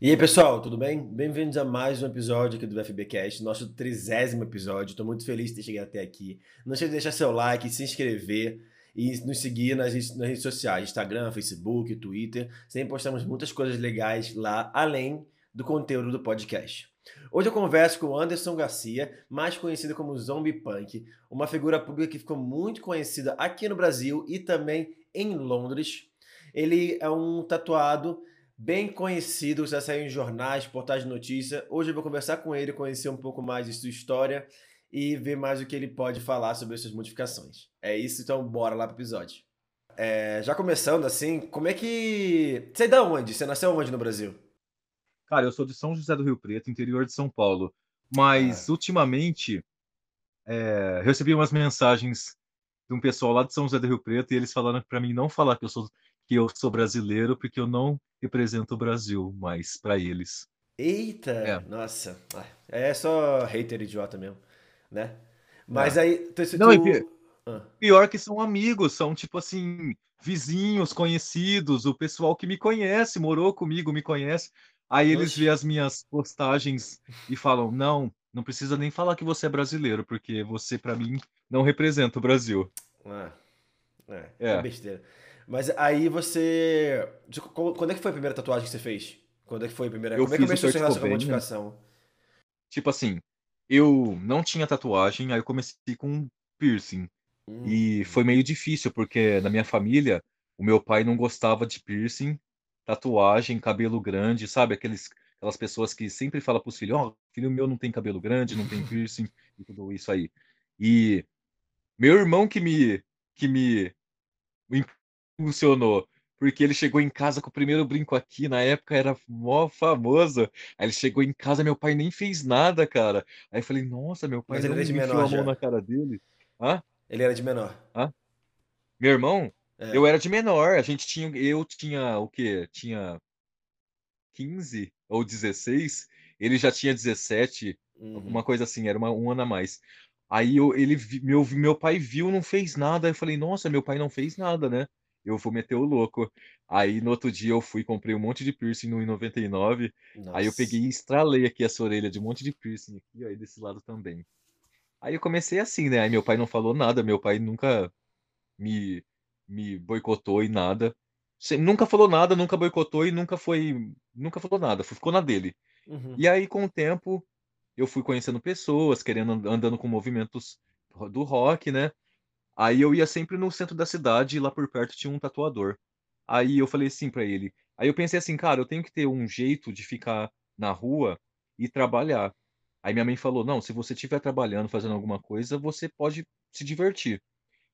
E aí, pessoal, tudo bem? Bem-vindos a mais um episódio aqui do FBcast, nosso trigésimo episódio. Estou muito feliz de ter chegado até aqui. Não esqueça de deixar seu like, se inscrever e nos seguir nas, nas redes sociais, Instagram, Facebook, Twitter. Sempre postamos muitas coisas legais lá, além do conteúdo do podcast. Hoje eu converso com Anderson Garcia, mais conhecido como Zombie Punk, uma figura pública que ficou muito conhecida aqui no Brasil e também em Londres. Ele é um tatuado bem conhecido, já saiu em jornais, portais de notícia. Hoje eu vou conversar com ele, conhecer um pouco mais de sua história e ver mais o que ele pode falar sobre essas modificações. É isso, então bora lá pro episódio. É, já começando assim, como é que. Você é da onde? Você nasceu onde no Brasil? Cara, eu sou de São José do Rio Preto, interior de São Paulo. Mas, ah. ultimamente, é, recebi umas mensagens de um pessoal lá de São José do Rio Preto e eles falaram para mim não falar que eu sou que eu sou brasileiro porque eu não represento o Brasil mais para eles. Eita, é. nossa, é só hater idiota mesmo, né? Mas é. aí, tu, não, tu... Pior, ah. pior que são amigos, são tipo assim vizinhos, conhecidos, o pessoal que me conhece, morou comigo, me conhece. Aí eles Oxi. as minhas postagens e falam: não, não precisa nem falar que você é brasileiro, porque você, para mim, não representa o Brasil. Ah, é, é. é besteira. Mas aí você. Quando é que foi a primeira tatuagem que você fez? Quando é que foi a primeira? Eu Como é que começou essa relação com a modificação? Tipo assim, eu não tinha tatuagem, aí eu comecei com piercing. Hum. E foi meio difícil, porque na minha família, o meu pai não gostava de piercing, tatuagem, cabelo grande, sabe? Aqueles, aquelas pessoas que sempre falam pros filhos, ó, oh, filho meu não tem cabelo grande, não tem piercing, e tudo isso aí. E meu irmão que me, que me funcionou. Porque ele chegou em casa com o primeiro brinco aqui, na época era mó famoso. Aí ele chegou em casa, meu pai nem fez nada, cara. Aí eu falei, nossa, meu pai Mas ele não era de menor a mão na cara dele. Hã? Ele era de menor. Hã? Meu irmão? É. Eu era de menor. A gente tinha. Eu tinha o quê? Tinha 15 ou 16. Ele já tinha 17, uhum. alguma coisa assim, era uma, um ano a mais. Aí eu, ele, meu, meu pai viu, não fez nada. Aí eu falei, nossa, meu pai não fez nada, né? Eu vou meter o louco. Aí no outro dia eu fui, comprei um monte de piercing no 99. Aí eu peguei e estralei aqui essa orelha de um monte de piercing aqui, aí desse lado também. Aí eu comecei assim, né? Aí meu pai não falou nada, meu pai nunca me, me boicotou e nada. Nunca falou nada, nunca boicotou e nunca foi. Nunca falou nada, ficou na dele. Uhum. E aí, com o tempo, eu fui conhecendo pessoas, querendo andando com movimentos do rock, né? Aí eu ia sempre no centro da cidade e lá por perto tinha um tatuador. Aí eu falei assim para ele. Aí eu pensei assim, cara, eu tenho que ter um jeito de ficar na rua e trabalhar. Aí minha mãe falou: "Não, se você estiver trabalhando, fazendo alguma coisa, você pode se divertir".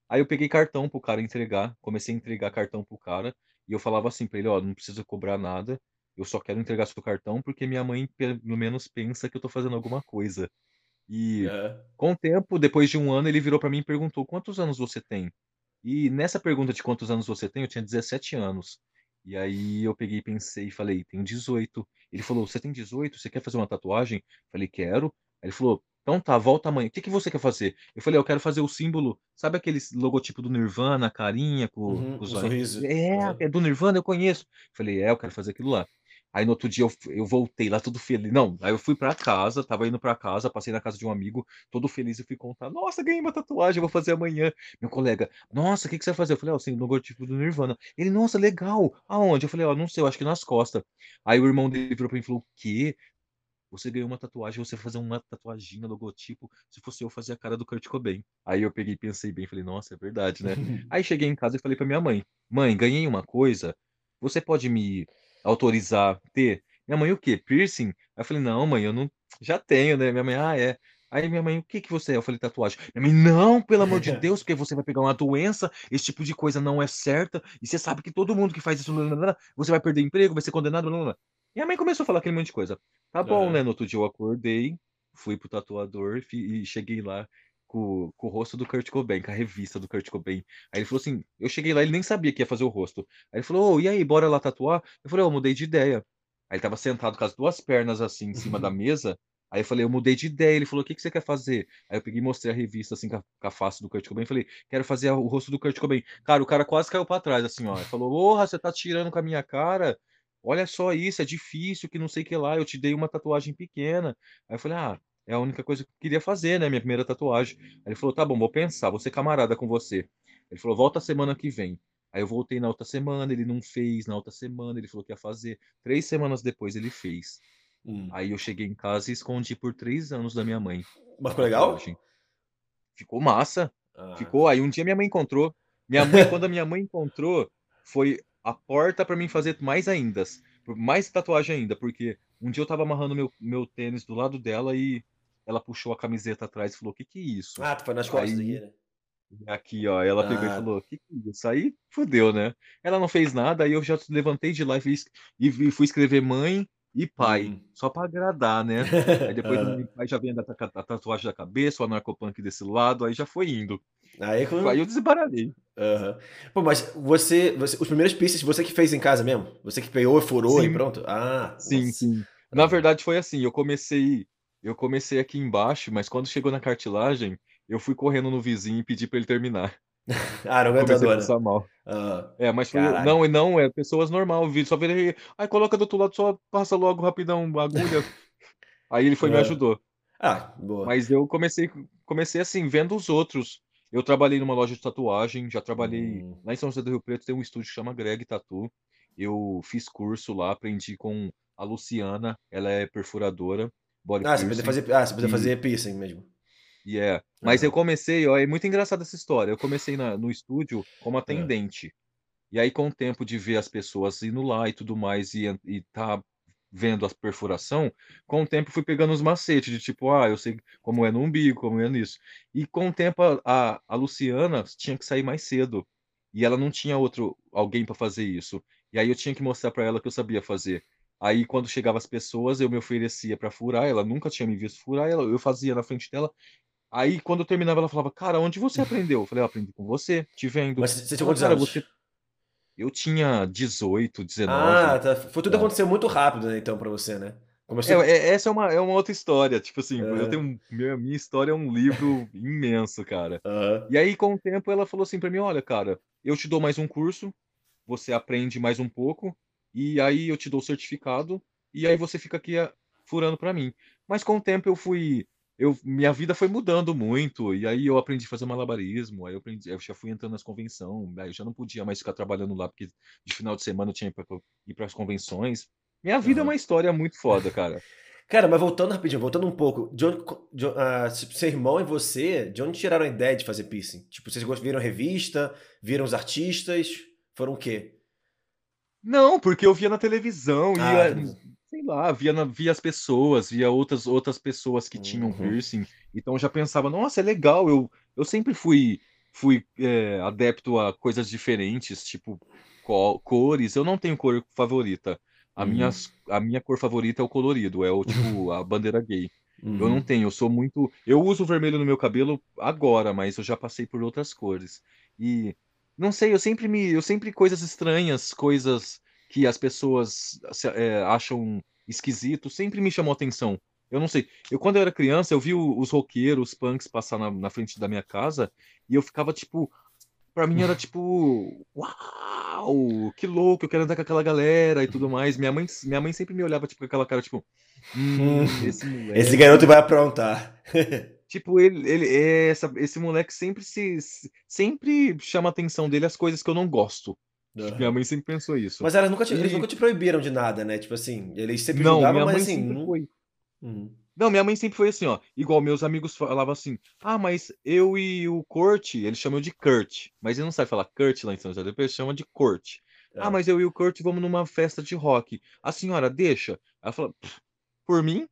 Aí eu peguei cartão pro cara entregar, comecei a entregar cartão pro cara e eu falava assim para ele: "Ó, não precisa cobrar nada, eu só quero entregar seu cartão porque minha mãe pelo menos pensa que eu tô fazendo alguma coisa". E é. com o tempo, depois de um ano, ele virou para mim e perguntou: "Quantos anos você tem?". E nessa pergunta de quantos anos você tem, eu tinha 17 anos. E aí eu peguei pensei e falei: "Tenho 18". Ele falou: "Você tem 18? Você quer fazer uma tatuagem?". Falei: "Quero". Aí ele falou: "Então tá, volta amanhã. O que que você quer fazer?". Eu falei: "Eu quero fazer o símbolo, sabe aquele logotipo do Nirvana, a carinha com, uhum, com os olhos?". É, uhum. é do Nirvana, eu conheço. Falei: "É, eu quero fazer aquilo lá". Aí no outro dia eu, eu voltei lá tudo feliz. Não, aí eu fui pra casa, tava indo pra casa, passei na casa de um amigo, todo feliz, e fui contar: Nossa, ganhei uma tatuagem, vou fazer amanhã. Meu colega, nossa, o que, que você vai fazer? Eu falei: Ó, oh, assim, no logotipo do Nirvana. Ele, nossa, legal. Aonde? Eu falei: Ó, oh, não sei, eu acho que nas costas. Aí o irmão dele virou pra mim e falou: O quê? Você ganhou uma tatuagem, você fazer uma tatuagem no logotipo, se fosse eu fazer a cara do Kurt Cobain. Aí eu peguei e pensei bem, falei, nossa, é verdade, né? Aí cheguei em casa e falei pra minha mãe: Mãe, ganhei uma coisa, você pode me autorizar ter? Minha mãe, o quê? Piercing? Aí eu falei, não, mãe, eu não. Já tenho, né? Minha mãe, ah, é. Aí minha mãe, o que que você é? Eu falei, tatuagem. Minha mãe, não, pelo amor de Deus, porque você vai pegar uma doença, esse tipo de coisa não é certa, e você sabe que todo mundo que faz isso, você vai perder emprego, vai ser condenado, blá, blá, blá. Minha mãe começou a falar aquele monte de coisa. Tá bom, né? No outro dia eu acordei, fui pro tatuador e cheguei lá com, com o rosto do Kurt Cobain, com a revista do Kurt Cobain. Aí ele falou assim, eu cheguei lá, ele nem sabia que ia fazer o rosto. Aí ele falou, oh, e aí, bora lá tatuar? Eu falei, eu oh, mudei de ideia. Aí ele tava sentado com as duas pernas assim em cima da mesa. Aí eu falei, eu mudei de ideia. Ele falou, o que, que você quer fazer? Aí eu peguei e mostrei a revista assim com a, com a face do Kurt Cobain. Falei, quero fazer o rosto do Kurt Cobain. Cara, o cara quase caiu pra trás, assim, ó. Ele falou, porra, você tá tirando com a minha cara? olha só isso, é difícil, que não sei o que lá, eu te dei uma tatuagem pequena. Aí eu falei: "Ah, é a única coisa que eu queria fazer, né, minha primeira tatuagem". Aí ele falou: "Tá bom, vou pensar, vou ser camarada com você". Ele falou: "Volta semana que vem". Aí eu voltei na outra semana, ele não fez, na outra semana ele falou que ia fazer. Três semanas depois ele fez. Hum. Aí eu cheguei em casa e escondi por três anos da minha mãe. Mas ficou legal? Ficou massa. Ah. Ficou. Aí um dia minha mãe encontrou. Minha mãe, quando a minha mãe encontrou, foi a porta para mim fazer mais ainda. Mais tatuagem ainda, porque um dia eu tava amarrando meu, meu tênis do lado dela e ela puxou a camiseta atrás e falou: O que que é isso? Ah, tu foi nas costas aí, aqui, né? Aqui, ó. Ela ah. pegou e ah. falou: O que que é isso? Aí fudeu, né? Ela não fez nada, aí eu já levantei de lá e, fiz, e fui escrever mãe e pai, uhum. só para agradar, né? Aí depois uhum. aí já vem a, a, tatuagem da cabeça, o anarcopunk desse lado, aí já foi indo. Aí, quando... aí eu desbaralhei. Uhum. Pô, mas você, você, os primeiros pieces você que fez em casa mesmo? Você que pegou, furou sim. e pronto? Ah, sim, nossa. sim. Na verdade foi assim, eu comecei, eu comecei aqui embaixo, mas quando chegou na cartilagem, eu fui correndo no vizinho e pedi para ele terminar. ah, não aguentou a mal. Ah, é, mas foi, não, não, é pessoas normal, vídeo, só ver aí coloca do outro lado, só passa logo rapidão a agulha. aí ele foi e me ajudou. Ah, boa. Mas eu comecei, comecei assim, vendo os outros. Eu trabalhei numa loja de tatuagem, já trabalhei hum. lá em São José do Rio Preto, tem um estúdio que chama Greg Tatu. Eu fiz curso lá, aprendi com a Luciana, ela é perfuradora. Body ah, você podia fazer, ah, você podia fazer piercing mesmo. Yeah. é. Mas uhum. eu comecei, ó, é muito engraçada essa história. Eu comecei na, no estúdio como atendente. É. E aí, com o tempo de ver as pessoas indo lá e tudo mais, e, e tá vendo a perfuração, com o tempo fui pegando os macetes de tipo, ah, eu sei como é no umbigo, como é nisso. E com o tempo a, a Luciana tinha que sair mais cedo. E ela não tinha outro alguém para fazer isso. E aí eu tinha que mostrar para ela que eu sabia fazer. Aí quando chegava as pessoas, eu me oferecia para furar, ela nunca tinha me visto furar, ela, eu fazia na frente dela Aí, quando eu terminava, ela falava, cara, onde você aprendeu? Eu falei, eu aprendi com você, te vendo. Mas você tinha quantos anos? Você... Eu tinha 18, 19. Ah, tá. Foi tudo é. aconteceu muito rápido, né, então, pra você, né? Começou... É, é, essa é uma, é uma outra história. Tipo assim, é. eu tenho. Minha, minha história é um livro imenso, cara. Uhum. E aí, com o tempo, ela falou assim pra mim: olha, cara, eu te dou mais um curso, você aprende mais um pouco, e aí eu te dou o certificado, e aí você fica aqui furando pra mim. Mas com o tempo eu fui eu minha vida foi mudando muito, e aí eu aprendi a fazer malabarismo, aí eu aprendi eu já fui entrando nas convenção, aí eu já não podia mais ficar trabalhando lá, porque de final de semana eu tinha que ir para as convenções. Minha vida é uma história muito foda, cara. Cara, mas voltando rapidinho, voltando um pouco, de onde, de, uh, seu irmão e você, de onde tiraram a ideia de fazer piercing? Tipo, vocês viram revista, viram os artistas, foram o quê? Não, porque eu via na televisão, ah, ia, sei lá, via, via as pessoas, via outras, outras pessoas que tinham uhum. piercing, então já pensava, nossa, é legal, eu, eu sempre fui, fui é, adepto a coisas diferentes, tipo cores, eu não tenho cor favorita. A, uhum. minha, a minha cor favorita é o colorido, é o tipo a bandeira gay. Uhum. Eu não uhum. tenho, eu sou muito. Eu uso vermelho no meu cabelo agora, mas eu já passei por outras cores. E não sei, eu sempre me. Eu sempre coisas estranhas, coisas que as pessoas é, acham esquisito, sempre me chamou atenção. Eu não sei. Eu, quando eu era criança, eu vi os roqueiros, os punks passar na, na frente da minha casa e eu ficava tipo. Pra mim era tipo. Uau! Que louco, eu quero andar com aquela galera e tudo mais. Minha mãe, minha mãe sempre me olhava tipo, com aquela cara, tipo. Hum, esse, moleque... esse garoto vai aprontar. tipo, ele, ele é essa, esse moleque sempre se sempre chama a atenção dele as coisas que eu não gosto. Uhum. Minha mãe sempre pensou isso. Mas elas nunca te, e... eles nunca te proibiram de nada, né? Tipo assim, eles sempre não, julgavam, mas assim. Não... Foi. Uhum. Não, minha mãe sempre foi assim, ó. Igual meus amigos falavam assim: ah, mas eu e o Kurt, eles chamam de Kurt, mas ele não sabe falar Kurt lá em São José, depois chama de Kurt. É. Ah, mas eu e o Kurt vamos numa festa de rock. A senhora deixa? Ela fala: por mim,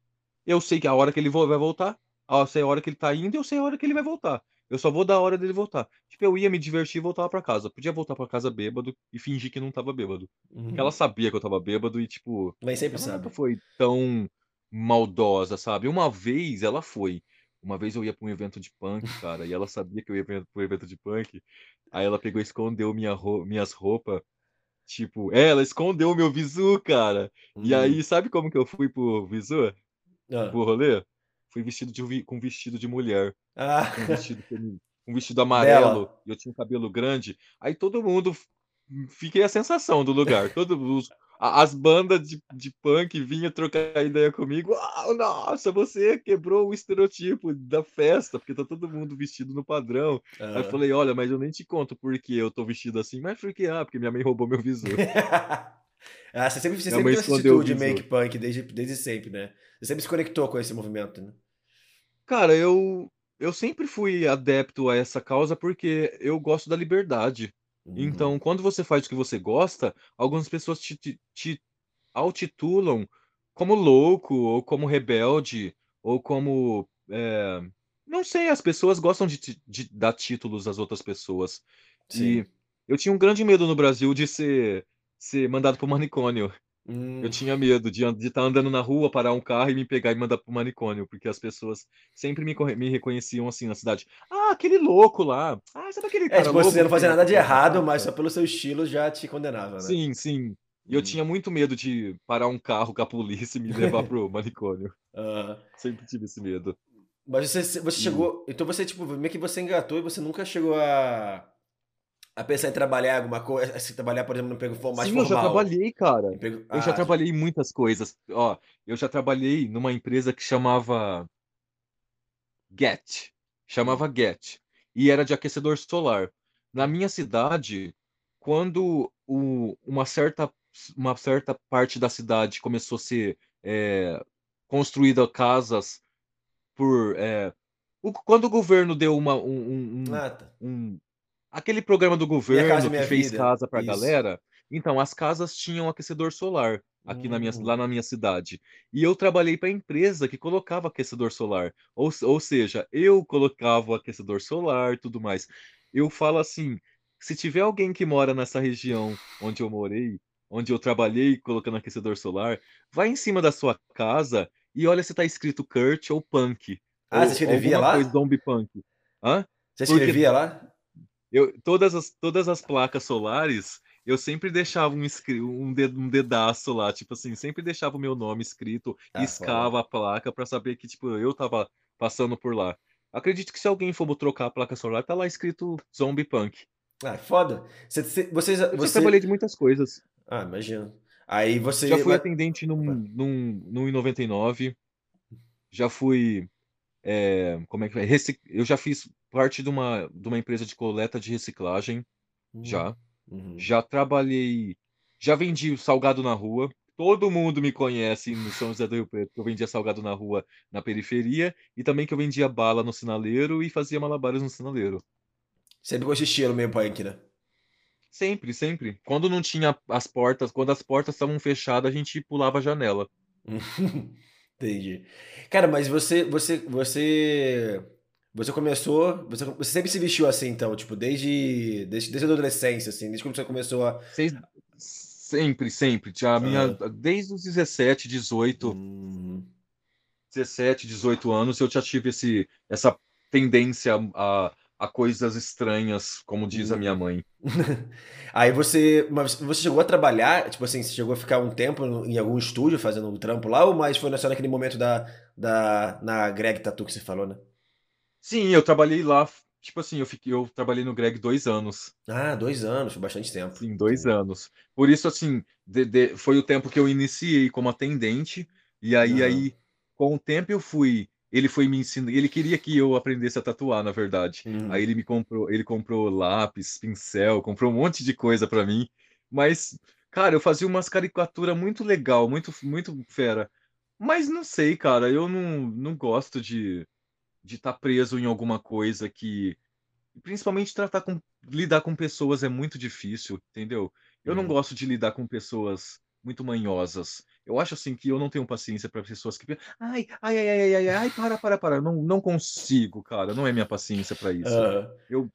eu sei que a hora que ele vai voltar, eu sei a hora que ele tá indo, eu sei a hora que ele vai voltar. Eu só vou dar a hora dele voltar. Tipo, eu ia me divertir e voltava pra casa. Podia voltar pra casa bêbado e fingir que não tava bêbado. Uhum. Porque ela uhum. sabia que eu tava bêbado e, tipo. Mas sempre ela sabe. nunca foi tão maldosa, sabe? Uma vez ela foi. Uma vez eu ia pra um evento de punk, cara, e ela sabia que eu ia pra um evento de punk. Aí ela pegou e escondeu minha roupa, minhas roupas. Tipo, é, ela escondeu o meu visu, cara. Uhum. E aí, sabe como que eu fui pro visu? Ah. Pro rolê? Fui vestido de, com vestido de mulher. Ah. Um vestido, um vestido amarelo. E eu tinha um cabelo grande. Aí todo mundo. Fiquei a sensação do lugar. Todos os, as bandas de, de punk vinham trocar ideia comigo. Ah, nossa, você quebrou o estereotipo da festa, porque tá todo mundo vestido no padrão. Aí eu falei, olha, mas eu nem te conto por que eu tô vestido assim. Mas porque, ah, porque minha mãe roubou meu visor. ah, você sempre, você sempre teve essa atitude make punk desde, desde sempre, né? Você sempre se conectou com esse movimento, né? Cara, eu, eu sempre fui adepto a essa causa porque eu gosto da liberdade. Uhum. Então, quando você faz o que você gosta, algumas pessoas te, te, te altitulam como louco, ou como rebelde, ou como. É... Não sei, as pessoas gostam de, de, dar títulos às outras pessoas. Sim. E eu tinha um grande medo no Brasil de ser, ser mandado pro manicômio. Hum. Eu tinha medo de estar tá andando na rua, parar um carro e me pegar e mandar pro manicômio, porque as pessoas sempre me, me reconheciam assim na cidade. Ah, aquele louco lá. Ah, sabe aquele é, cara é, tipo, louco? Você não fazia nada de errado, mas só pelo seu estilo já te condenava, né? Sim, sim. E hum. eu tinha muito medo de parar um carro com a polícia e me levar pro manicômio. Sempre tive esse medo. Mas você, você hum. chegou. Então você, tipo, meio que você engatou e você nunca chegou a a pensar em trabalhar alguma coisa, se trabalhar, por exemplo, no emprego mais Sim, formal. eu já trabalhei, cara. Emprego... Eu ah, já trabalhei em muitas coisas. Ó, eu já trabalhei numa empresa que chamava Get. Chamava. Get. E era de aquecedor solar. Na minha cidade, quando o, uma, certa, uma certa parte da cidade começou a ser é, construída casas por. É, o, quando o governo deu uma, um, um, ah, tá. um Aquele programa do governo casa, que fez vida. casa pra Isso. galera. Então, as casas tinham aquecedor solar aqui na minha, lá hum. na minha cidade. E eu trabalhei para a empresa que colocava aquecedor solar. Ou, ou seja, eu colocava o aquecedor solar tudo mais. Eu falo assim: se tiver alguém que mora nessa região onde eu morei, onde eu trabalhei colocando aquecedor solar, vai em cima da sua casa e olha se tá escrito Kurt ou Punk. Ah, ou, você escrevia lá? Coisa zombie Punk. Hã? Você escrevia Porque... lá? Eu, todas, as, todas as placas solares, eu sempre deixava um, um, ded, um dedaço lá, tipo assim, sempre deixava o meu nome escrito, ah, escava a placa para saber que, tipo, eu tava passando por lá. Acredito que se alguém for trocar a placa solar, tá lá escrito Zombie Punk. Ah, foda. Você, você, você... Eu trabalhei de muitas coisas. Ah, imagino. Aí você. Já fui atendente num, num, num 99. Já fui. É, como é que é? Recic... Eu já fiz parte de uma, de uma empresa de coleta de reciclagem, uhum. já. Uhum. Já trabalhei, já vendi salgado na rua. Todo mundo me conhece no São José do Rio Preto, que eu vendia salgado na rua, na periferia, e também que eu vendia bala no sinaleiro e fazia malabares no sinaleiro. Sempre com esse estilo meio punk, né? Sempre, sempre. Quando não tinha as portas, quando as portas estavam fechadas, a gente pulava a janela. Entendi. Cara, mas você, você, você você começou. Você, você sempre se vestiu assim, então, tipo, desde, desde, desde a adolescência, assim, desde quando você começou a. Sempre, sempre. Já minha, desde os 17, 18. Hum. 17, 18 anos, eu já tive esse, essa tendência a, a coisas estranhas, como diz a minha hum. mãe. Aí você. Mas você chegou a trabalhar, tipo assim, você chegou a ficar um tempo em algum estúdio fazendo um trampo lá, ou mais foi só naquele momento da, da, na Greg Tatu que você falou, né? Sim, eu trabalhei lá, tipo assim, eu fiquei, eu trabalhei no Greg dois anos. Ah, dois anos, foi bastante tempo. Sim, dois anos. Por isso, assim, de, de, foi o tempo que eu iniciei como atendente, e aí, uhum. aí, com o tempo eu fui. Ele foi me ensinando, ele queria que eu aprendesse a tatuar, na verdade. Uhum. Aí ele me comprou, ele comprou lápis, pincel, comprou um monte de coisa para mim. Mas, cara, eu fazia umas caricaturas muito legal, muito, muito fera. Mas não sei, cara, eu não, não gosto de de estar tá preso em alguma coisa que principalmente tratar com lidar com pessoas é muito difícil, entendeu? Eu não uhum. gosto de lidar com pessoas muito manhosas. Eu acho assim que eu não tenho paciência para pessoas que ai, ai, ai, ai, ai, ai, para, para, para, não, não consigo, cara, não é minha paciência para isso. Uhum. Eu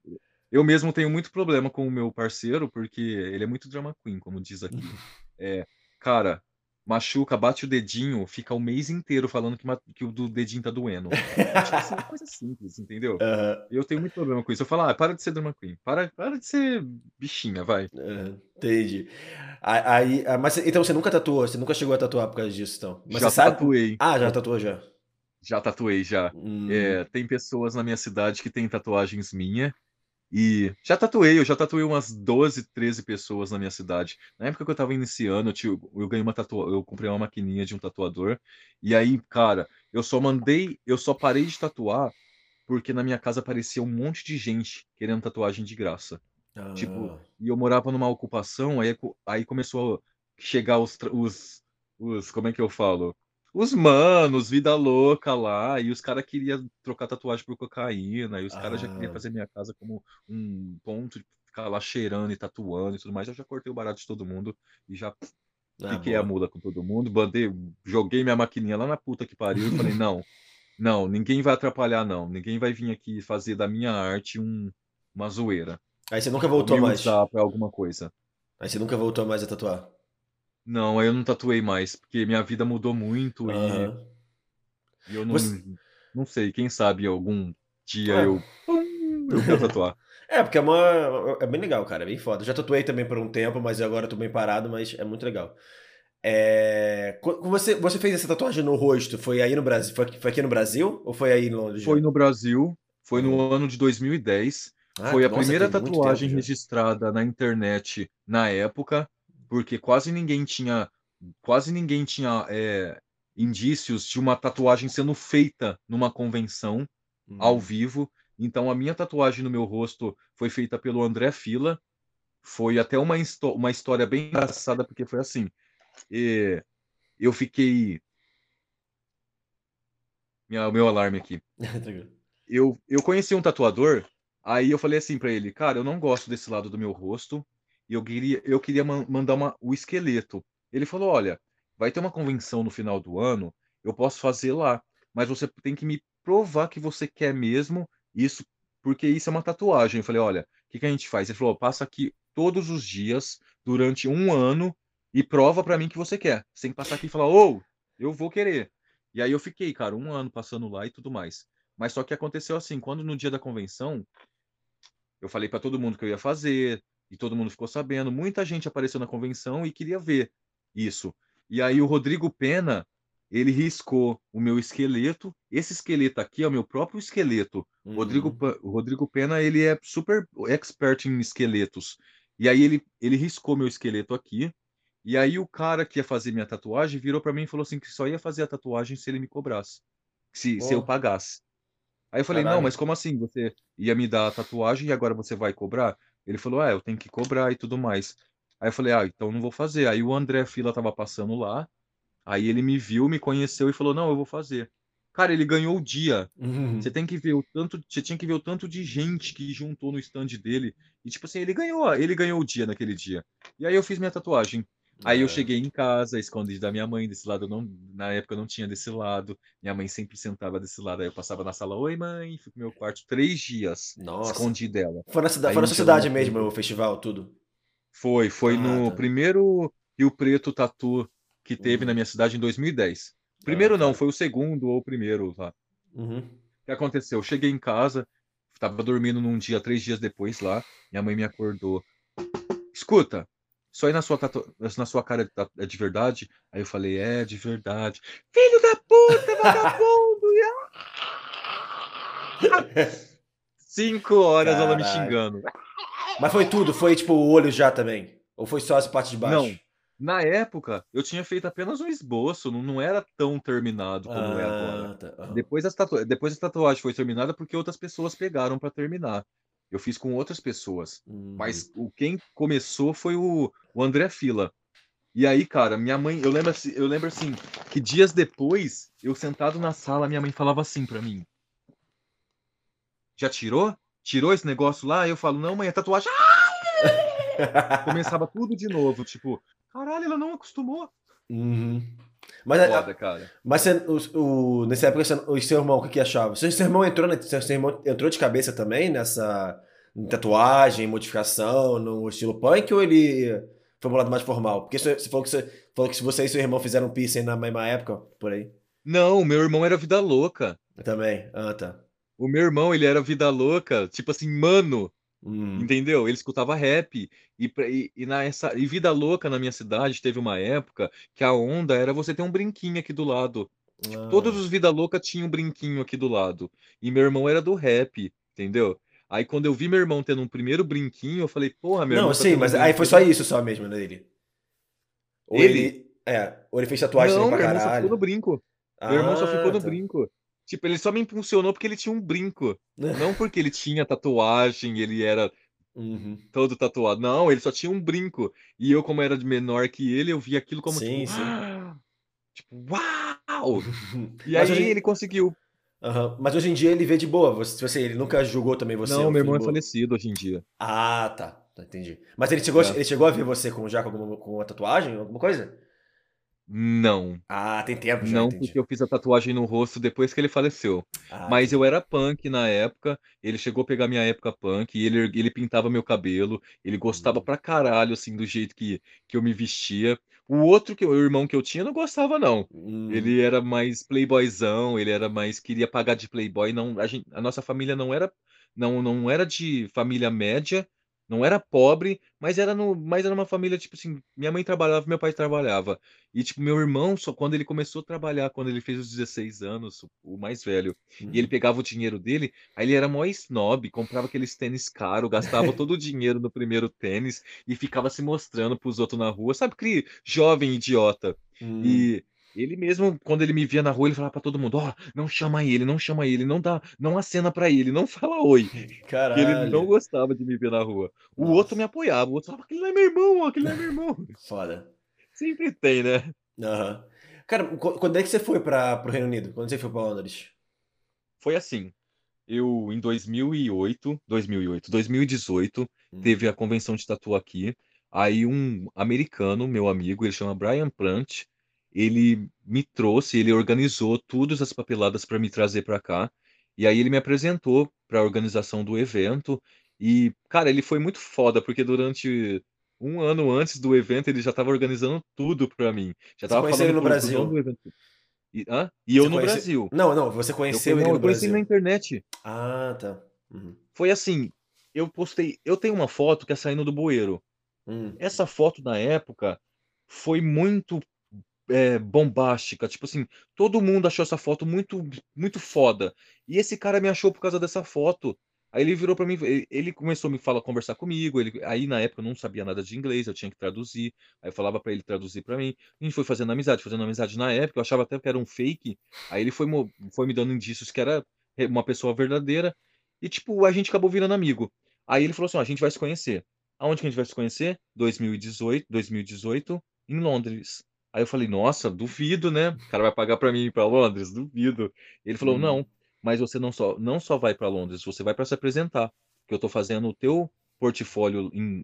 eu mesmo tenho muito problema com o meu parceiro porque ele é muito drama queen, como diz aqui. É, cara, machuca, bate o dedinho, fica o mês inteiro falando que, que o do dedinho tá doendo. tipo assim, é coisa simples, entendeu? Uhum. Eu tenho muito problema com isso. Eu falo, ah, para de ser drama queen, para, para de ser bichinha, vai. Uhum. Entendi. Aí, ah, mas então você nunca tatuou, você nunca chegou a tatuar por causa disso, então? Mas já tatuei. Ah, já tatuou já. Já tatuei, já. Hum. É, tem pessoas na minha cidade que têm tatuagens minha E já tatuei, eu já tatuei umas 12, 13 pessoas na minha cidade. Na época que eu tava iniciando, eu, tinha, eu ganhei uma tatua... eu comprei uma maquininha de um tatuador. E aí, cara, eu só mandei, eu só parei de tatuar porque na minha casa aparecia um monte de gente querendo tatuagem de graça. Ah. Tipo, e eu morava numa ocupação, aí, aí começou a chegar os, os, os, como é que eu falo? Os manos, vida louca lá, e os caras queriam trocar tatuagem por cocaína, e os caras já queriam ah. fazer minha casa como um ponto de ficar lá cheirando e tatuando e tudo mais. Eu já cortei o barato de todo mundo e já ah, fiquei boa. a mula com todo mundo, bandei, joguei minha maquininha lá na puta que pariu e falei, não, não, ninguém vai atrapalhar, não. Ninguém vai vir aqui fazer da minha arte um, uma zoeira. Aí você nunca voltou mais? Pra alguma coisa. Aí você nunca voltou mais a tatuar? Não, aí eu não tatuei mais, porque minha vida mudou muito uhum. e, e, eu não, Você... não sei, quem sabe algum dia é. eu, eu quero tatuar. É, porque é uma. É bem legal, cara. É bem foda. já tatuei também por um tempo, mas agora eu tô bem parado, mas é muito legal. É... Você, você fez essa tatuagem no rosto? Foi aí no Brasil? Foi, foi aqui no Brasil? Ou foi aí em Londres? Foi no Brasil. Foi no uhum. ano de 2010. Ah, foi a nossa, primeira tatuagem registrada na internet na época porque quase ninguém tinha quase ninguém tinha é, indícios de uma tatuagem sendo feita numa convenção uhum. ao vivo. Então a minha tatuagem no meu rosto foi feita pelo André Fila. Foi até uma, uma história bem engraçada, porque foi assim. E eu fiquei. Minha, meu alarme aqui. eu, eu conheci um tatuador, aí eu falei assim para ele, cara, eu não gosto desse lado do meu rosto, e eu queria, eu queria mandar uma, o esqueleto. Ele falou: olha, vai ter uma convenção no final do ano, eu posso fazer lá, mas você tem que me provar que você quer mesmo isso, porque isso é uma tatuagem. Eu falei: olha, o que, que a gente faz? Ele falou: passa aqui todos os dias durante um ano e prova para mim que você quer. Sem passar aqui e falar: ô, oh, eu vou querer. E aí eu fiquei, cara, um ano passando lá e tudo mais. Mas só que aconteceu assim, quando no dia da convenção, eu falei para todo mundo que eu ia fazer, e todo mundo ficou sabendo. Muita gente apareceu na convenção e queria ver isso. E aí o Rodrigo Pena, ele riscou o meu esqueleto. Esse esqueleto aqui é o meu próprio esqueleto. Uhum. Rodrigo, o Rodrigo Pena, ele é super expert em esqueletos. E aí ele, ele riscou meu esqueleto aqui. E aí o cara que ia fazer minha tatuagem virou para mim e falou assim que só ia fazer a tatuagem se ele me cobrasse. Se, oh. se eu pagasse. Aí eu falei, Caralho. não, mas como assim? Você ia me dar a tatuagem e agora você vai cobrar? Ele falou, ah, eu tenho que cobrar e tudo mais. Aí eu falei, ah, então não vou fazer. Aí o André Fila tava passando lá, aí ele me viu, me conheceu e falou, não, eu vou fazer. Cara, ele ganhou o dia. Uhum. Você tem que ver o tanto, você tinha que ver o tanto de gente que juntou no stand dele. E tipo assim, ele ganhou, ele ganhou o dia naquele dia. E aí eu fiz minha tatuagem. Aí eu é. cheguei em casa, escondi da minha mãe desse lado, não, na época eu não tinha desse lado. Minha mãe sempre sentava desse lado, aí eu passava na sala, oi mãe, fui pro meu quarto três dias, Nossa. escondi dela. Foi na, cidade, foi na sua cidade mesmo, o festival, tudo? Foi, foi ah, no tá. primeiro Rio Preto Tatu que teve uhum. na minha cidade em 2010. Primeiro ah, tá. não, foi o segundo ou o primeiro lá. Uhum. O que aconteceu? Eu cheguei em casa, estava dormindo num dia, três dias depois lá, minha mãe me acordou. Escuta, isso aí na sua, na sua cara é de verdade? Aí eu falei, é de verdade. Filho da puta, vagabundo! Cinco horas Caralho. ela me xingando. Mas foi tudo? Foi tipo o olho já também? Ou foi só as partes de baixo? Não. Na época, eu tinha feito apenas um esboço, não, não era tão terminado como ah, é agora. Tá. Depois, a tatu... Depois a tatuagem foi terminada porque outras pessoas pegaram para terminar. Eu fiz com outras pessoas. Uhum. Mas o quem começou foi o, o André Fila. E aí, cara, minha mãe, eu lembro, assim, eu lembro assim, que dias depois, eu sentado na sala, minha mãe falava assim para mim: Já tirou? Tirou esse negócio lá? Eu falo: Não, mãe, é tatuagem. Começava tudo de novo, tipo, caralho, ela não acostumou. Uhum. Mas, Foda, cara. Mas você, o, o, nessa época, o seu irmão, o que, que achava? Seu, seu irmão entrou, seu, seu irmão entrou de cabeça também nessa tatuagem, modificação, no estilo punk, ou ele foi um lado mais formal? Porque você falou que, você, falou que você e seu irmão fizeram piercing na mesma época, por aí. Não, meu irmão era vida louca. também. Ah, tá. O meu irmão, ele era vida louca, tipo assim, mano, Hum. Entendeu? Ele escutava rap. E, e, e, na essa, e Vida Louca na minha cidade teve uma época que a onda era você ter um brinquinho aqui do lado. Tipo, todos ah. os Vida Louca tinham um brinquinho aqui do lado. E meu irmão era do rap, entendeu? Aí quando eu vi meu irmão tendo um primeiro brinquinho, eu falei, porra, meu Não, irmão. tá sim, tendo um mas aí foi só isso só mesmo dele. Ou Ele? ele. É, ou ele fez tatuagem Não, também meu pra irmão só ficou no caralho. brinco. Meu irmão só ficou no Ah, tá. brinco. Tipo, ele só me impulsionou porque ele tinha um brinco. Não porque ele tinha tatuagem, ele era Uhum. todo tatuado. Não, ele só tinha um brinco. E eu, como era de menor que ele, eu vi aquilo como Sim, tipo, sim. tipo, uau! E Mas aí hoje, ele conseguiu. Aham. Mas hoje em dia ele vê de boa. Você, você- ele nunca julgou também você. Não, ou meu irmão é falecido hoje em dia. Ah, tá. Tá, Entendi. Mas ele chegou, É. ele chegou a ver você com, já com, alguma, com uma tatuagem, alguma coisa? Não. Ah, tem tempo já, Não, entendi. porque eu fiz a tatuagem no rosto depois que ele faleceu. Ah, Mas eu era punk na época, ele chegou a pegar minha época punk, e ele, ele pintava meu cabelo, ele gostava Hum. pra caralho, assim, do jeito que, que eu me vestia. O outro, que, o irmão que eu tinha, não gostava, não. Ele era mais playboyzão, ele era mais, queria pagar de playboy, não, a gente, a nossa família não era, não, não era de família média, não era pobre, mas era no, mas era uma família, tipo assim, minha mãe trabalhava, meu pai trabalhava. E, tipo, meu irmão, só quando ele começou a trabalhar, quando ele fez os 16 anos, o- mais velho, e ele Uhum. pegava o dinheiro dele, aí ele era mó snob, comprava aqueles tênis caros, gastava todo o dinheiro no primeiro tênis e ficava se mostrando pros outros na rua, sabe aquele jovem idiota? Hum. E ele mesmo, quando ele me via na rua, ele falava pra todo mundo, ó, não chama ele, não chama ele, não dá, não acena pra ele, não fala oi, que ele não Caralho. gostava de me ver na rua. O outro Nossa, me apoiava, o outro falava, aquele não é meu irmão, aquele não é meu irmão. foda. Sempre tem, né? Aham. Cara, qu- quando é que você foi para pro Reino Unido? Quando você foi pra Londres? Foi assim. Eu, em 2008, 2008, 2018, Hum. teve a convenção de tatu aqui. Aí um americano, meu amigo, ele chama Brian Plant, ele me trouxe, ele organizou todas as papeladas para me trazer para cá. E aí ele me apresentou para a organização do evento. E, cara, ele foi muito foda, porque durante um ano antes do evento ele já estava organizando tudo para mim. Já estava conheceu ele falando no Brasil? evento. E, hã? E eu no conhece... Brasil. Não, não, você Eu, conheceu conhe- ele não, no eu conheci ele na Brasil. internet. Ah, tá. Uhum. Foi assim, eu postei, eu tenho uma foto que é saindo do bueiro. Hum. Essa foto na época foi muito é, bombástica, tipo assim, todo mundo achou essa foto muito muito foda. E esse cara me achou por causa dessa foto. Aí ele virou pra mim, ele começou a me falar, conversar comigo, ele, aí na época eu não sabia nada de inglês, eu tinha que traduzir. Aí eu falava pra ele traduzir pra mim. A gente foi fazendo amizade, fazendo amizade na época, eu achava até que era um fake. Aí ele foi, foi me dando indícios que era uma pessoa verdadeira. E tipo, a gente acabou virando amigo. Aí ele falou assim: ó, a gente vai se conhecer. Aonde que a gente vai se conhecer? 2018, 2018, em Londres. Aí eu falei, nossa, duvido, né? O cara vai pagar pra mim ir pra Londres? Duvido. Ele falou, Uhum. não, mas você não só, não só vai pra Londres, você vai pra se apresentar. Porque eu tô fazendo o teu portfólio em-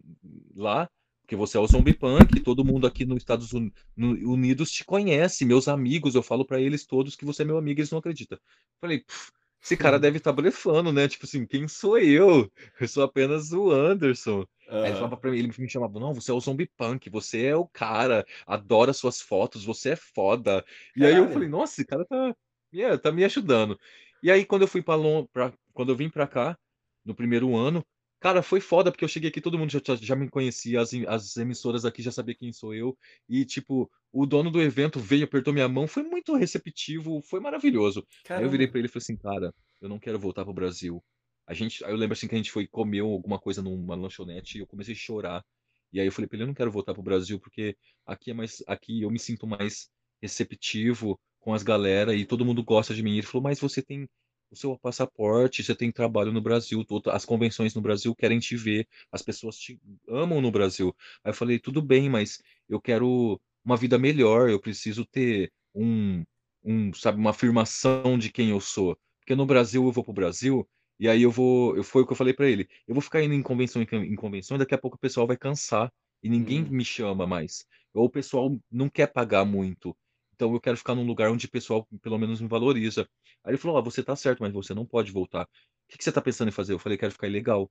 lá, porque você é o Zombie Punk, todo mundo aqui nos Estados Unidos te conhece, meus amigos, eu falo pra eles todos que você é meu amigo, eles não acreditam. Falei, "Pff, esse cara deve estar blefando, né? Tipo assim, quem sou eu? Eu sou apenas o Anderson. Aí ele falava pra mim, ele me chamava, não, você é o Zombie Punk, você é o cara, adora suas fotos, você é foda. E aí eu falei, nossa, esse cara tá, yeah, tá me ajudando. E aí quando eu fui para quando eu vim pra cá, no primeiro ano, cara, foi foda, porque eu cheguei aqui, todo mundo já, já, me conhecia, as, as emissoras aqui já sabiam quem sou eu, e tipo, o dono do evento veio, apertou minha mão, foi muito receptivo, foi maravilhoso. Aí eu virei Caramba. pra ele e falei assim, cara, eu não quero voltar pro Brasil. A gente, aí eu lembro assim que a gente foi comer alguma coisa numa lanchonete e eu comecei a chorar. E aí eu falei pra ele, eu não quero voltar pro Brasil porque aqui é mais, aqui eu me sinto mais receptivo com as galera e todo mundo gosta de mim. Ele falou, mas você tem o seu passaporte, você tem trabalho no Brasil, as convenções no Brasil querem te ver, as pessoas te amam no Brasil. Aí eu falei, tudo bem, mas eu quero uma vida melhor, eu preciso ter um, um, sabe, uma afirmação de quem eu sou. Porque no Brasil eu vou pro Brasil e aí eu vou, eu foi o que eu falei pra ele. Eu vou ficar indo em convenção em, em convenção, e daqui a pouco o pessoal vai cansar e ninguém Hum. me chama mais. Ou o pessoal não quer pagar muito. Então eu quero ficar num lugar onde o pessoal pelo menos me valoriza. Aí ele falou: "Ó, você tá certo, mas você não pode voltar. O que que você tá pensando em fazer?" Eu falei: "Quero ficar ilegal."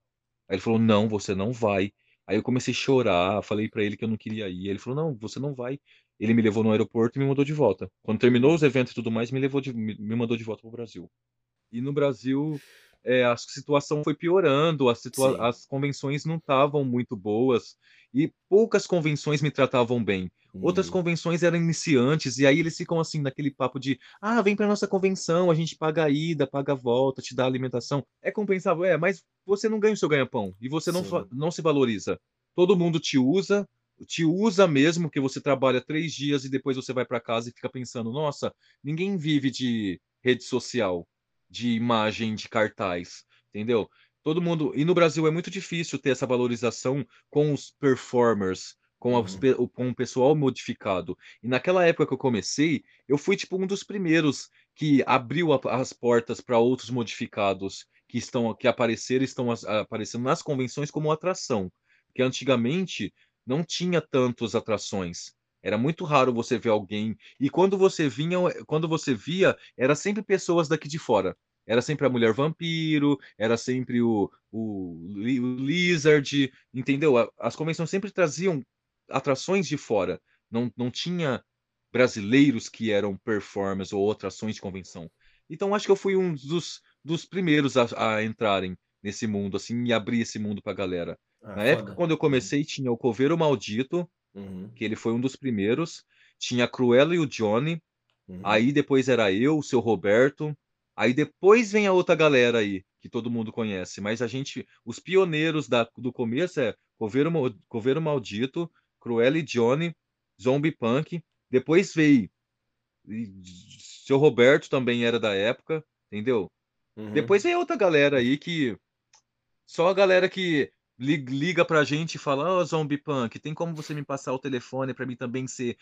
Aí ele falou: "Não, você não vai." Aí eu comecei a chorar, falei pra ele que eu não queria ir. Ele falou: "Não, você não vai." Ele me levou no aeroporto e me mandou de volta. Quando terminou os eventos e tudo mais, me levou de, me, me mandou de volta pro Brasil. E no Brasil, é, a situação foi piorando, a situa as convenções não estavam muito boas e poucas convenções me tratavam bem. Outras hum. convenções eram iniciantes, e aí eles ficam assim, naquele papo de: ah, vem para nossa convenção, a gente paga a ida, paga a volta, te dá alimentação. É compensável, é, mas você não ganha o seu ganha-pão e você não, não se valoriza. Todo mundo te usa, te usa mesmo, que você trabalha três dias e depois você vai para casa e fica pensando: nossa, ninguém vive de rede social, de imagem, de cartaz, entendeu? Todo mundo. E no Brasil é muito difícil ter essa valorização com os performers, com, uhum. com o pessoal modificado. E naquela época que eu comecei, eu fui tipo um dos primeiros que abriu a, as portas para outros modificados que estão que apareceram estão aparecendo nas convenções como atração. Porque antigamente não tinha tantas atrações. Era muito raro você ver alguém. E quando você vinha, quando você via, era sempre pessoas daqui de fora. Era sempre a mulher vampiro, era sempre o, o, o Lizard, entendeu? As convenções sempre traziam atrações de fora. Não, não tinha brasileiros que eram performers ou atrações de convenção. Então acho que eu fui um dos, dos primeiros a, a entrarem nesse mundo, assim, e abrir esse mundo pra galera. Ah, Na foda. época, quando eu comecei, tinha o Coveiro Maldito, uhum. que ele foi um dos primeiros. Tinha a Cruella e o Johnny. Uhum. Aí depois era eu, o seu Roberto. Aí depois vem a outra galera aí, que todo mundo conhece. Mas a gente, os pioneiros da, do começo é Coveiro, Coveiro Maldito, Cruella e Johnny, Zombie Punk. Depois veio. Seu Roberto também era da época, entendeu? Uhum. Depois vem outra galera aí que. Só a galera que liga pra gente e fala: Ó, oh, Zombie Punk, tem como você me passar o telefone para mim também ser